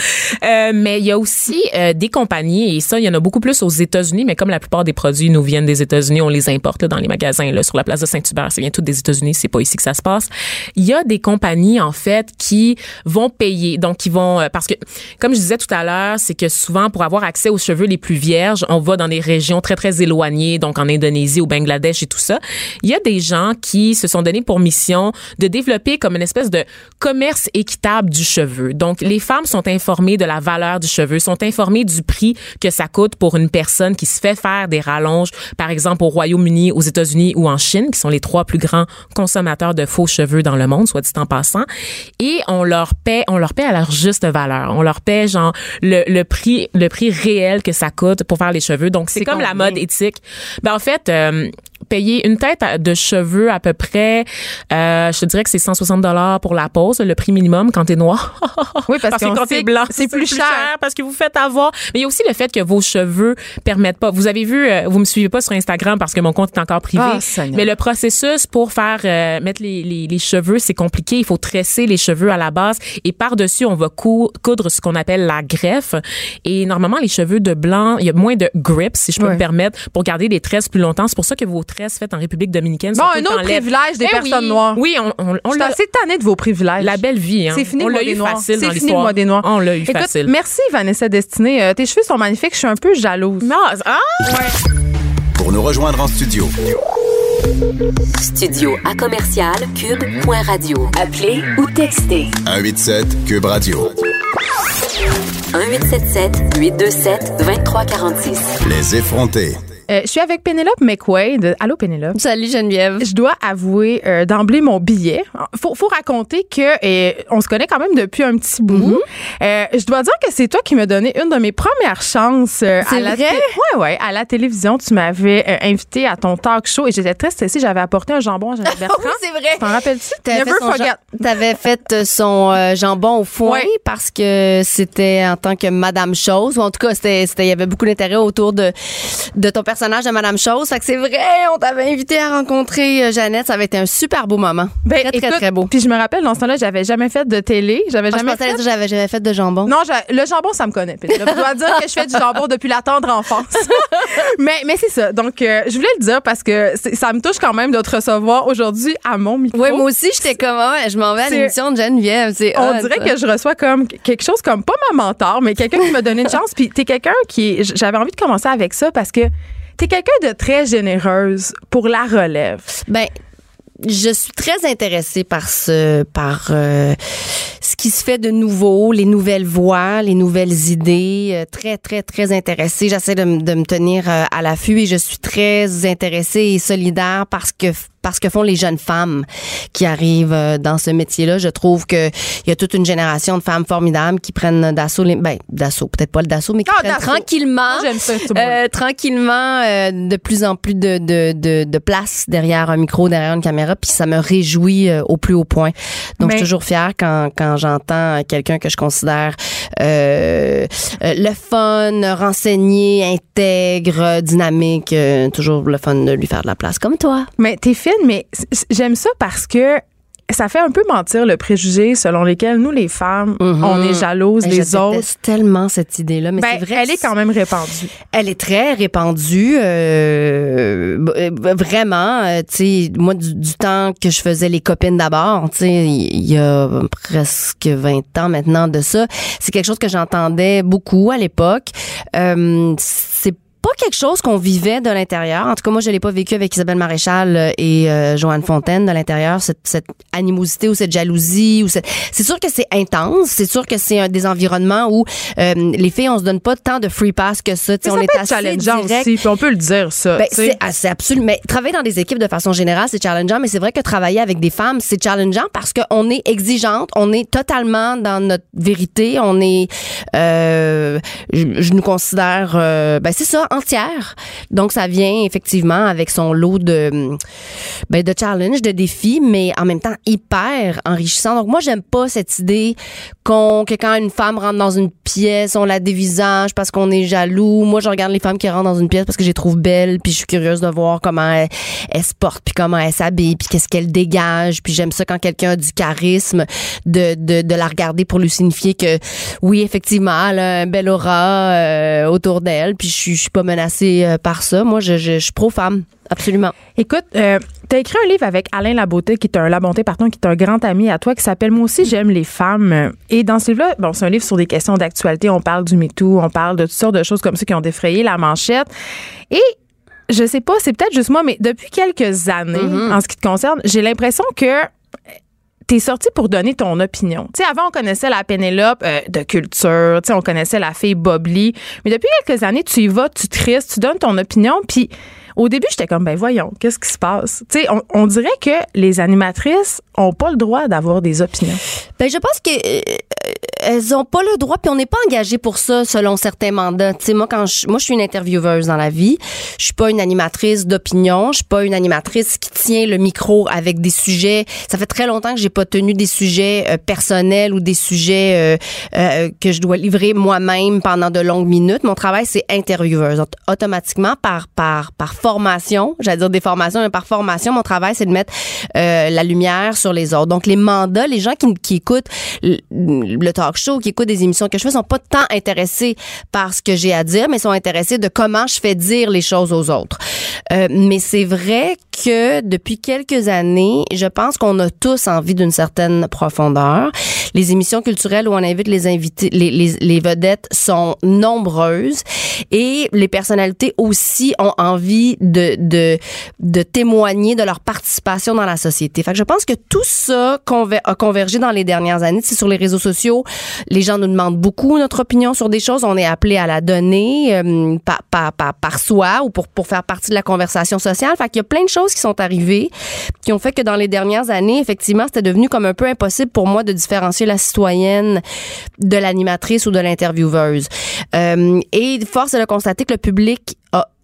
Euh, mais il y a aussi euh, des compagnies, et ça, il y en a beaucoup plus aux États-Unis, mais comme la plupart des produits nous viennent des États-Unis, on les importe là, dans les magasins, là, sur la place de Saint-Hubert. Ça vient tout des États-Unis, c'est pas ici que ça se passe. Il y a des compagnies, en fait, qui vont payer. Donc, ils vont... euh, parce que, comme je disais tout à l'heure, c'est que souvent, pour avoir accès aux cheveux les plus vierges, on va dans des régions très, très éloignées, donc en Indonésie, au Bangladesh et tout ça. Il y a des gens qui se sont donnés pour mission de développer comme une espèce de commerce équitable équitable du cheveu. Donc, les femmes sont informées de la valeur du cheveu, sont informées du prix que ça coûte pour une personne qui se fait faire des rallonges, par exemple au Royaume-Uni, aux États-Unis ou en Chine, qui sont les trois plus grands consommateurs de faux cheveux dans le monde, soit dit en passant. Et on leur paie, on leur paie à leur juste valeur. On leur paie genre le, le prix, le prix réel que ça coûte pour faire les cheveux. Donc, c'est comme la mode éthique. Ben, en fait, euh, payer une tête de cheveux à peu près, euh, je te dirais que c'est 160 dollars pour la pose, le prix minimum quand t'es noir. Oui, parce, que quand t'es blanc, c'est plus cher. parce que vous faites avoir. Mais il y a aussi le fait que vos cheveux permettent pas. Vous avez vu, euh, vous me suivez pas sur Instagram parce que mon compte est encore privé. Seigneur. mais le processus pour faire euh, mettre les, les, les cheveux, c'est compliqué. Il faut tresser les cheveux à la base et par dessus, on va cou- coudre ce qu'on appelle la greffe. Et normalement, les cheveux de blanc, il y a moins de grip, si je peux Ouais. me permettre, pour garder les tresses plus longtemps. C'est pour ça que vos tresses faites en République dominicaine Bon, un autre privilège des Eh personnes oui. noires. Oui, on, on, on assez tannée de vos privilèges. la belle vie, hein. C'est fini on le mois l'a des eu noirs. facile C'est fini le mois des noirs. On l'a eu Écoute, facile. Merci Vanessa Destinée. Euh, tes cheveux sont magnifiques. Je suis un peu jalouse. Non, ah! Pour nous rejoindre en studio, Studio à commercial cube.radio. Appelez ou textez 187 Cube Radio. 1877 827 2346. Les effrontés. Euh, je suis avec Pénélope McQuaid. Allô Pénélope. Salut Geneviève. Je dois avouer euh, d'emblée mon billet. Faut, faut raconter que euh, on se connaît quand même depuis un petit bout. Mhm. Euh, je dois dire que c'est toi qui m'as donné une de mes premières chances euh, à la vrai? ouais ouais à la télévision. Tu m'avais invité à ton talk show et j'étais très stressée. J'avais apporté un jambon à Bertrand. Oui, c'est vrai. T'en rappelles-tu? T'avais Never forget. t'avais fait son jambon au foin Ouais. parce que c'était en tant que Madame Chose ou en tout cas il y avait beaucoup d'intérêt autour de de ton personnage de Madame Chose. Fait que c'est vrai, on t'avait invité à rencontrer euh, Jeannette, ça avait été un super beau moment. Ben, très très écoute, très beau. Puis je me rappelle dans ce temps-là, j'avais jamais fait de télé, j'avais je jamais pensais fait j'avais j'avais fait de jambon. Non, je- le jambon, ça me connaît. Je dois dire que je fais du jambon depuis la tendre enfance. mais mais c'est ça. Donc, euh, je voulais le dire parce que ça me touche quand même de te recevoir aujourd'hui à mon micro. Oui, moi aussi, j'étais comme, ah ouais, je m'en vais à l'émission de Geneviève. On hot, dirait ça. que je reçois comme quelque chose comme pas ma mentor, mais quelqu'un qui m'a donné une chance. Puis t'es quelqu'un qui j'avais envie de commencer avec ça parce que t'es quelqu'un de très généreuse pour la relève. Ben, je suis très intéressée par ce, par euh, ce qui se fait de nouveau, les nouvelles voix, les nouvelles idées. euh, très, très, très intéressée. J'essaie de, de me tenir euh, à l'affût et je suis très intéressée et solidaire parce que parce que font les jeunes femmes qui arrivent euh, dans ce métier-là. Je trouve que il y a toute une génération de femmes formidables qui prennent d'assaut les, ben d'assaut, peut-être pas le d'assaut, mais qui Ah, prennent tranquillement j'aime ça, ce euh, tranquillement euh, de plus en plus de, de, de, de place derrière un micro, derrière une caméra, puis ça me réjouit euh, au plus haut point. Donc, Mais- je suis toujours fière quand, quand j'entends quelqu'un que je considère le fun, renseigné, intègre, dynamique, toujours le fun de lui faire de la place, comme toi. Mais t'es fine, mais j'aime ça parce que ça fait un peu mentir le préjugé selon lequel nous, les femmes, Mhm. on est jalouses des je autres. tellement cette idée-là, mais Ben, c'est vrai. elle est quand même répandue. Elle est très répandue, euh, euh, vraiment. euh, tu sais, moi, du, du temps que je faisais les copines d'abord, tu sais, il y a presque 20 ans maintenant de ça, c'est quelque chose que j'entendais beaucoup à l'époque. Euh, c'est pas quelque chose qu'on vivait de l'intérieur. En tout cas, moi, je l'ai pas vécu avec Isabelle Maréchal euh, et euh, Joanne Fontaine de l'intérieur, cette, cette animosité ou cette jalousie. ou cette... C'est sûr que c'est intense. C'est sûr que c'est un des environnements où euh, les filles, on se donne pas tant de free pass que ça. Ça on peut est assez challengeant direct. aussi, puis on peut le dire, ça. Ben, c'est c'est absolument. Mais travailler dans des équipes de façon générale, c'est challengeant. Mais c'est vrai que travailler avec des femmes, c'est challengeant parce qu'on est exigeante, on est totalement dans notre vérité, on est. Euh, je, je nous considère. euh, ben c'est ça, Donc ça vient effectivement avec son lot de ben, de challenge, de défis, mais en même temps hyper enrichissant. Donc moi j'aime pas cette idée qu'on que quand une femme rentre dans une pièce, on la dévisage parce qu'on est jaloux. Moi je regarde les femmes qui rentrent dans une pièce parce que je les trouve belles, puis je suis curieuse de voir comment elles, se portent, puis comment elles s'habillent, puis qu'est-ce qu'elles dégagent. Puis j'aime ça quand quelqu'un a du charisme, de, de, de la regarder pour lui signifier que oui effectivement elle a un bel aura euh, autour d'elle, puis je je suis pas menacée euh, par ça. Moi je, je, je suis pro femme. Absolument. Écoute, euh, tu as écrit un livre avec Alain Labonté, qui est un Labonté, pardon, qui est un grand ami à toi, qui s'appelle Moi aussi, j'aime les femmes. Et dans ce livre-là, bon, c'est un livre sur des questions d'actualité. On parle du MeToo, on parle de toutes sortes de choses comme ça qui ont défrayé la manchette. Et je sais pas, c'est peut-être juste moi, mais depuis quelques années, en ce qui te concerne, j'ai l'impression que t'es sorti pour donner ton opinion. Tu sais, avant, on connaissait la Pénélope euh, de culture, tu on connaissait la fille Bob mais depuis quelques années, tu y vas, tu tristes, tu donnes ton opinion, puis au début, j'étais comme, ben voyons, qu'est-ce qui se passe? Tu sais, on, dirait que les animatrices ont pas le droit d'avoir des opinions. Ben, je pense que euh, elles ont pas le droit, puis on n'est pas engagé pour ça selon certains mandats. Tu sais, moi, quand je, moi, je suis une intervieweuse dans la vie. Je suis pas une animatrice d'opinion. Je suis pas une animatrice qui tient le micro avec des sujets. Ça fait très longtemps que j'ai pas tenu des sujets euh, personnels ou des sujets euh, euh, que je dois livrer moi-même pendant de longues minutes. Mon travail, c'est intervieweuse. Aut- Automatiquement, par par par formation, j'allais dire des formations, mais par formation, mon travail, c'est de mettre euh, la lumière sur les autres. Donc, les mandats, les gens qui, écoutent le, le talk show, qui écoutent des émissions que je fais, sont pas tant intéressés par ce que j'ai à dire, mais sont intéressés de comment je fais dire les choses aux autres. Euh, mais c'est vrai que depuis quelques années, je pense qu'on a tous envie d'une certaine profondeur. Les émissions culturelles où on invite les invités, les, les, les vedettes sont nombreuses et les personnalités aussi ont envie de, de, de témoigner de leur participation dans la société. Fait que je pense que tout ça conver- a convergé dans les dernières années. C'est sur les réseaux sociaux, les gens nous demandent beaucoup notre opinion sur des choses. On est appelé à la donner euh, par, par, par, par soi ou pour, pour faire partie de la conversation sociale. Fait qu'il y a plein de choses qui sont arrivées qui ont fait que dans les dernières années, effectivement, c'était devenu comme un peu impossible pour moi de différencier la citoyenne de l'animatrice ou de l'intervieweuse. Euh, et force est de constater que le public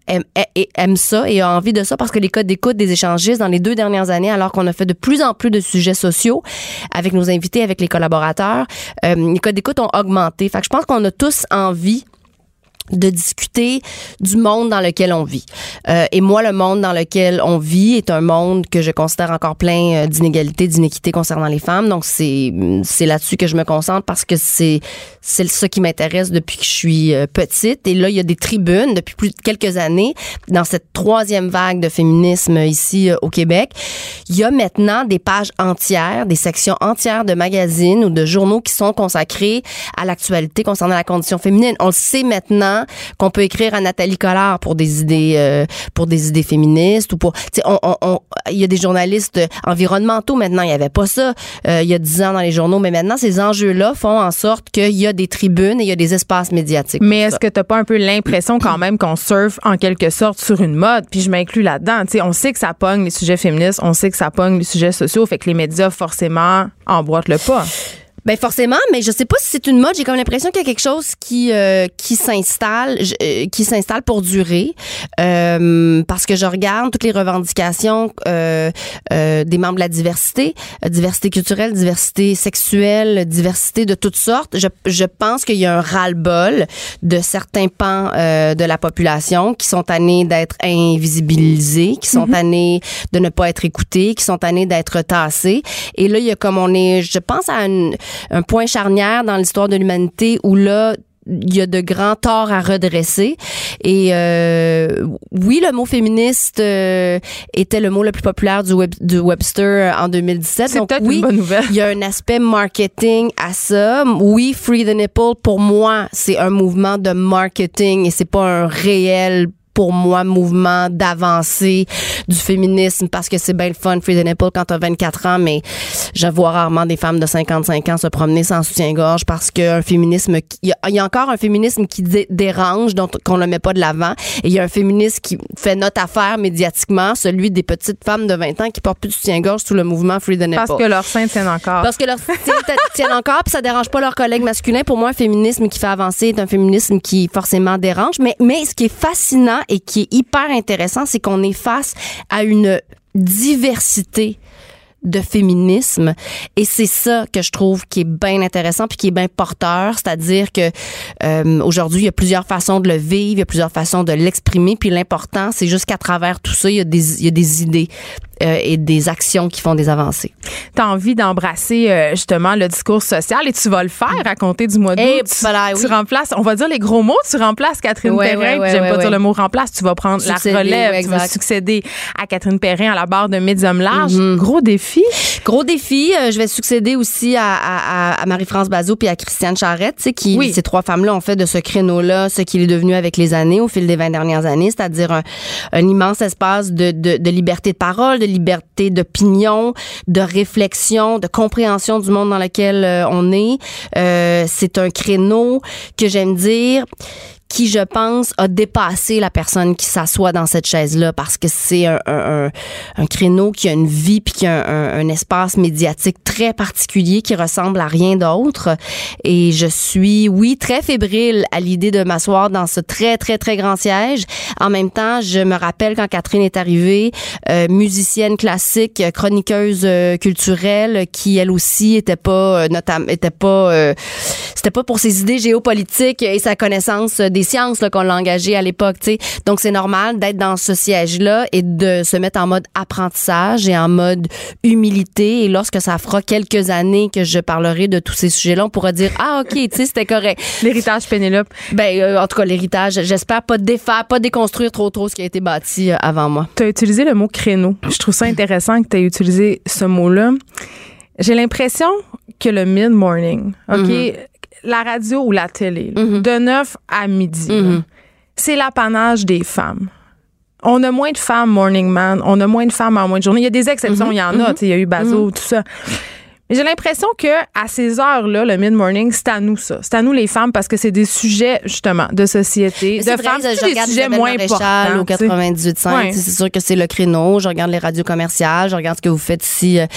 aime ça et a envie de ça parce que les codes d'écoute des échangistes dans les deux dernières années, alors qu'on a fait de plus en plus de sujets sociaux avec nos invités, avec les collaborateurs, euh, les codes d'écoute ont augmenté. Fait que je pense qu'on a tous envie de discuter du monde dans lequel on vit. Euh, et moi, le monde dans lequel on vit est un monde que je considère encore plein euh, d'inégalités, d'inéquités concernant les femmes. Donc, c'est c'est là-dessus que je me concentre parce que c'est c'est ça qui m'intéresse depuis que je suis euh, petite. Et là, il y a des tribunes depuis plus de quelques années dans cette troisième vague de féminisme ici euh, au Québec. Il y a maintenant des pages entières, des sections entières de magazines ou de journaux qui sont consacrés à l'actualité concernant la condition féminine. On le sait maintenant qu'on peut écrire à Nathalie Collard pour des idées euh, pour des idées féministes ou pour tu sais on, on, on- il y a des journalistes environnementaux maintenant il y avait pas ça euh, il y a dix ans dans les journaux mais maintenant ces enjeux là font en sorte qu'il y a des tribunes et il y a des espaces médiatiques Mais est-ce que t'as pas un peu l'impression quand même qu'on surfe en quelque sorte sur une mode? Puis je m'inclus là-dedans. Tu sais, on sait que ça pogne les sujets féministes, on sait que ça pogne les sujets sociaux, fait que les médias forcément emboîtent le pas. Ben forcément, mais je sais pas si c'est une mode. J'ai comme l'impression qu'il y a quelque chose qui euh, qui s'installe, euh, qui s'installe pour durer, Euh, parce que je regarde toutes les revendications euh, euh, des membres de la diversité, euh, diversité culturelle, diversité sexuelle, diversité de toutes sortes. Je, je pense qu'il y a un ras-le-bol de certains pans euh, de la population qui sont tannés d'être invisibilisés, qui sont tannés de ne pas être écoutés, qui sont tannés d'être tassés. Et là, il y a comme on est, je pense à une- un point charnière dans l'histoire de l'humanité où là, il y a de grands torts à redresser. Et euh, oui, le mot féministe euh, était le mot le plus populaire du, web, du Webster en 2017. C'est Donc peut-être oui, une bonne nouvelle. il y a un aspect marketing à ça. Oui, Free the Nipple, pour moi, c'est un mouvement de marketing et c'est pas un réel pour moi, mouvement d'avancée du féminisme parce que c'est bien le fun, Free the Nipple, quand t'as 24 ans, mais je vois rarement des femmes de 55 ans se promener sans soutien-gorge parce qu'un féminisme, il y, a- il y a encore un féminisme qui dé- dérange, dont qu'on ne met pas de l'avant, et il y a un féminisme qui fait notre affaire médiatiquement, celui des petites femmes de 20 ans qui portent plus de soutien-gorge sous le mouvement Free the Nipple. Parce que leurs seins tiennent encore. Parce que leurs tiennent, tiennent encore, puis ça dérange pas leurs collègues masculins. Pour moi, un féminisme qui fait avancer est un féminisme qui forcément dérange. Mais, mais ce qui est fascinant et qui est hyper intéressant, c'est qu'on est face à une diversité de féminisme. Et c'est ça que je trouve qui est bien intéressant puis qui est bien porteur. C'est-à-dire que euh, aujourd'hui il y a plusieurs façons de le vivre il y a plusieurs façons de l'exprimer. Puis l'important c'est juste qu'à travers tout ça il y a des il y a des idées euh, et des actions qui font des avancées tu as envie d'embrasser euh, justement le discours social et tu vas le faire à compter du mois d'août. Eh, tu, voilà, tu oui. remplaces, on va dire les gros mots, tu remplaces Catherine Ouais, Perrin. ouais, J'aime pas dire le mot remplace, tu vas prendre Succéder, la relève, tu vas succéder à Catherine Perrin à la barre de Médium Large. Mhm. Gros défi. Gros défi. Euh, je vais succéder aussi à, à, à- à Marie-France Bazot puis à Christiane Charrette, tu sais, qui Oui. ces trois femmes-là ont fait de ce créneau-là ce qu'il est devenu avec les années, au fil des 20 dernières années, c'est-à-dire un, un immense espace de, de, de liberté de parole, de liberté d'opinion, de réflexion, de compréhension du monde dans lequel euh, on est. Euh, c'est un créneau que j'aime dire qui, je pense, a dépassé la personne qui s'assoit dans cette chaise-là parce que c'est un, un, un, créneau qui a une vie puis qui a un, un, espace médiatique très particulier qui ressemble à rien d'autre. Et je suis, oui, très fébrile à l'idée de m'asseoir dans ce très, très, très grand siège. En même temps, je me rappelle quand Catherine est arrivée, euh, musicienne classique, chroniqueuse euh, culturelle, qui elle aussi était pas, euh, notamment, était pas, euh, c'était pas pour ses idées géopolitiques et sa connaissance des sciences là, qu'on l'a engagé à l'époque, tu sais. Donc c'est normal d'être dans ce siège-là et de se mettre en mode apprentissage et en mode humilité. Et lorsque ça fera quelques années que je parlerai de tous ces sujets-là, on pourra dire ah ok, tu sais c'était correct. L'héritage Pénélope. Ben euh, en tout cas l'héritage, j'espère pas défaire, pas déconstruire trop trop ce qui a été bâti euh, avant moi. Tu as utilisé le mot créneau. Je trouve ça intéressant que tu aies utilisé ce mot-là. J'ai l'impression que le mid-morning, OK, Mhm. La radio ou la télé, là, Mhm. de 9 à midi, Mhm. c'est l'apanage des femmes. On a moins de femmes morning man, on a moins de femmes en moins de journée. Il y a des exceptions, Mhm. il y en a, il y a eu Bazo, tout ça. Mais j'ai l'impression que à ces heures-là, le mid-morning, c'est à nous ça. C'est à nous les femmes parce que c'est des sujets justement de société, de c'est vrai, femmes, je c'est des regarde sujets moins importants. au tu sais. 98.5. Ouais. tu sais, C'est sûr que c'est le créneau. Je regarde les radios commerciales. Je regarde ce que vous faites ici, euh,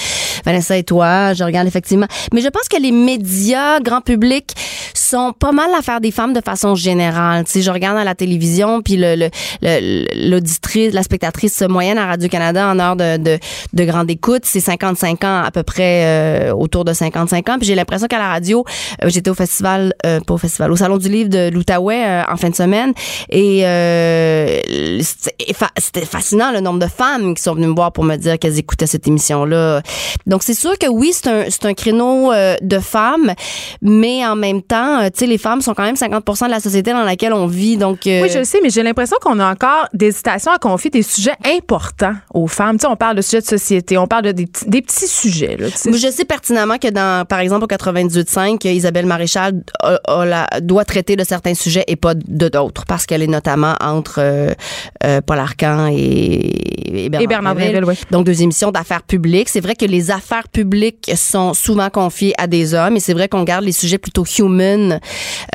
Vanessa et toi. Je regarde effectivement. Mais je pense que les médias, grand public, sont pas mal l'affaire des femmes de façon générale. Tu sais, je regarde à la télévision, puis le, le- le- l'auditrice, la spectatrice moyenne à Radio-Canada en heure de, de, de grande écoute, c'est 55 ans à peu près, euh, autour de 55 ans. Puis j'ai l'impression qu'à la radio, euh, j'étais au festival, euh, pas au festival, au Salon du livre de l'Outaouais euh, en fin de semaine. Et euh, c'était fa- c'était fascinant le nombre de femmes qui sont venues me voir pour me dire qu'elles écoutaient cette émission-là. Donc c'est sûr que oui, c'est un, un créneau euh, de femmes, mais en même temps, euh, tu sais, les femmes sont quand même 50 de la société dans laquelle on vit. Donc euh, Oui, je le sais, mais j'ai l'impression qu'on a encore des hésitations à confier des sujets importants aux femmes. Tu sais, on parle de sujets de société, on parle de des, petits- des petits sujets. Là, tu sais. Je sais pertinemment que dans, par exemple, au 98.5, Isabelle Maréchal a- a la- doit traiter de certains sujets et pas de d'autres, parce qu'elle est notamment entre euh, euh, Paul Arcan et, et Bernard, Et Bernard oui. Donc, deux émissions d'affaires publiques. C'est vrai que les affaires publiques sont souvent confiées à des hommes, et c'est vrai qu'on garde les sujets plutôt human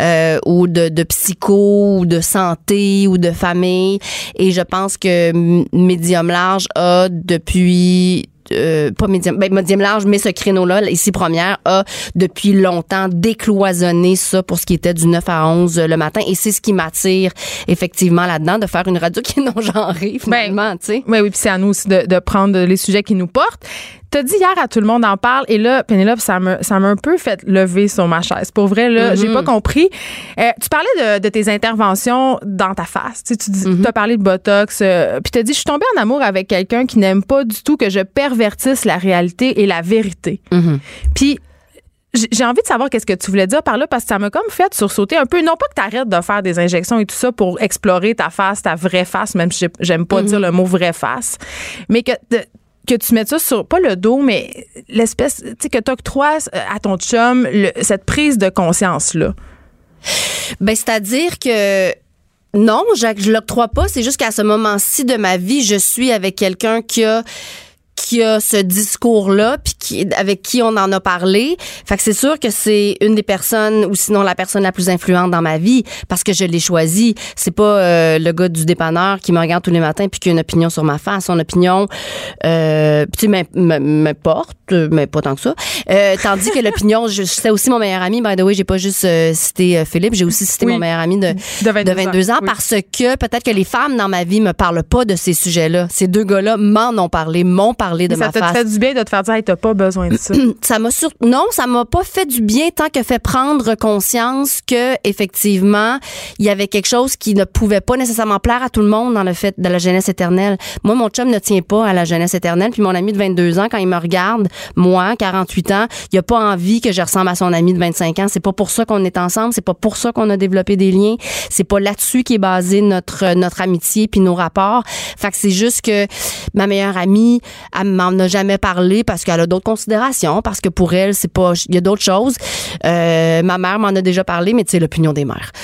euh, ou de, de psycho ou de santé ou de famille. Et je pense que M- Médium Large a depuis euh, pas médium, ben, médium large, mais ce créneau-là, ici première, a depuis longtemps décloisonné ça pour ce qui était du 9 à 11 le matin. Et c'est ce qui m'attire effectivement là-dedans, de faire une radio qui est non-genrée, finalement, tu sais. Oui, oui, puis c'est à nous aussi de, de prendre les sujets qui nous portent. T'as dit hier à tout le monde en parle et là, Pénélope, ça m'a un peu fait lever sur ma chaise. Pour vrai, là, j'ai pas compris. Euh, tu parlais de, de tes interventions dans ta face. Tu, sais, tu dis, as parlé de Botox, euh, puis t'as dit, je suis tombée en amour avec quelqu'un qui n'aime pas du tout que je pervertisse la réalité et la vérité. Puis j'ai envie de savoir qu'est-ce que tu voulais dire par là parce que ça m'a comme fait sursauter un peu. Non pas que tu arrêtes de faire des injections et tout ça pour explorer ta face, ta vraie face, même si j'ai- j'aime pas dire le mot vraie face, mais que que tu mettes ça sur pas le dos mais l'espèce tu sais que tu octroies à ton chum cette prise de conscience là. Ben, c'est-à-dire que non, je, je l'octroie pas. C'est juste qu'à ce moment-ci de ma vie, je suis avec quelqu'un qui a qui a ce discours-là, puis qui, avec qui on en a parlé. Fait que c'est sûr que c'est une des personnes, ou sinon la personne la plus influente dans ma vie, parce que je l'ai choisi. C'est pas euh, le gars du dépanneur qui me regarde tous les matins puis qui a une opinion sur ma face. Son opinion, euh, tu sais, m'im- m'im- m'importe, mais pas tant que ça. Euh, tandis que l'opinion, je- c'est aussi mon meilleur ami. By the way, j'ai pas juste euh, cité euh, Philippe, j'ai aussi cité Oui. mon meilleur ami de, De 22 de 22 ans, oui. parce que peut-être que les femmes dans ma vie me parlent pas de ces sujets-là. Ces deux gars-là m'en ont parlé, m'ont parlé de ça ma te face. fait du bien de te faire dire hey, t'as pas besoin de ça. ça m'a sur... non, ça m'a pas fait du bien tant que fait prendre conscience que effectivement, il y avait quelque chose qui ne pouvait pas nécessairement plaire à tout le monde dans le fait de la jeunesse éternelle. Moi, mon chum ne tient pas à la jeunesse éternelle, puis mon ami de 22 ans quand il me regarde, moi, 48 ans, il a pas envie que je ressemble à son ami de 25 ans, c'est pas pour ça qu'on est ensemble, c'est pas pour ça qu'on a développé des liens, c'est pas là-dessus qui est basé notre notre amitié puis nos rapports. Fait que c'est juste que ma meilleure amie, elle m'en a jamais parlé parce qu'elle a d'autres considérations, parce que pour elle, c'est pas, il y a d'autres choses. Euh, ma mère m'en a déjà parlé, mais tu sais, l'opinion des mères.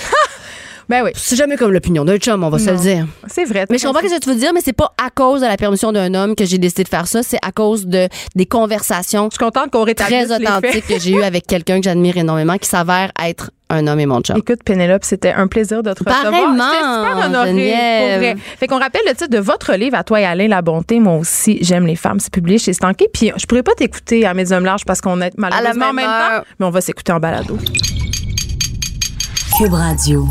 Ben oui. C'est jamais comme l'opinion d'un chum, on va se le dire. C'est vrai. Mais je comprends ce que tu veux dire, mais c'est pas à cause de la permission d'un homme que j'ai décidé de faire ça, c'est à cause de des conversations Je suis contente qu'on rétablisse très les faits. authentiques que j'ai eues avec quelqu'un que j'admire énormément, qui s'avère être un homme et mon chum. Écoute, Pénélope, c'était un plaisir de te recevoir. Super honorée, Geneviève. pour vrai. Fait qu'on rappelle le titre de votre livre à toi et Alain La Bonté, moi aussi, j'aime les femmes. C'est publié chez Stanké. Puis je pourrais pas t'écouter à Médium Large parce qu'on est malheureusement en même même heure. temps, mais on va s'écouter en balado. Cube Radio.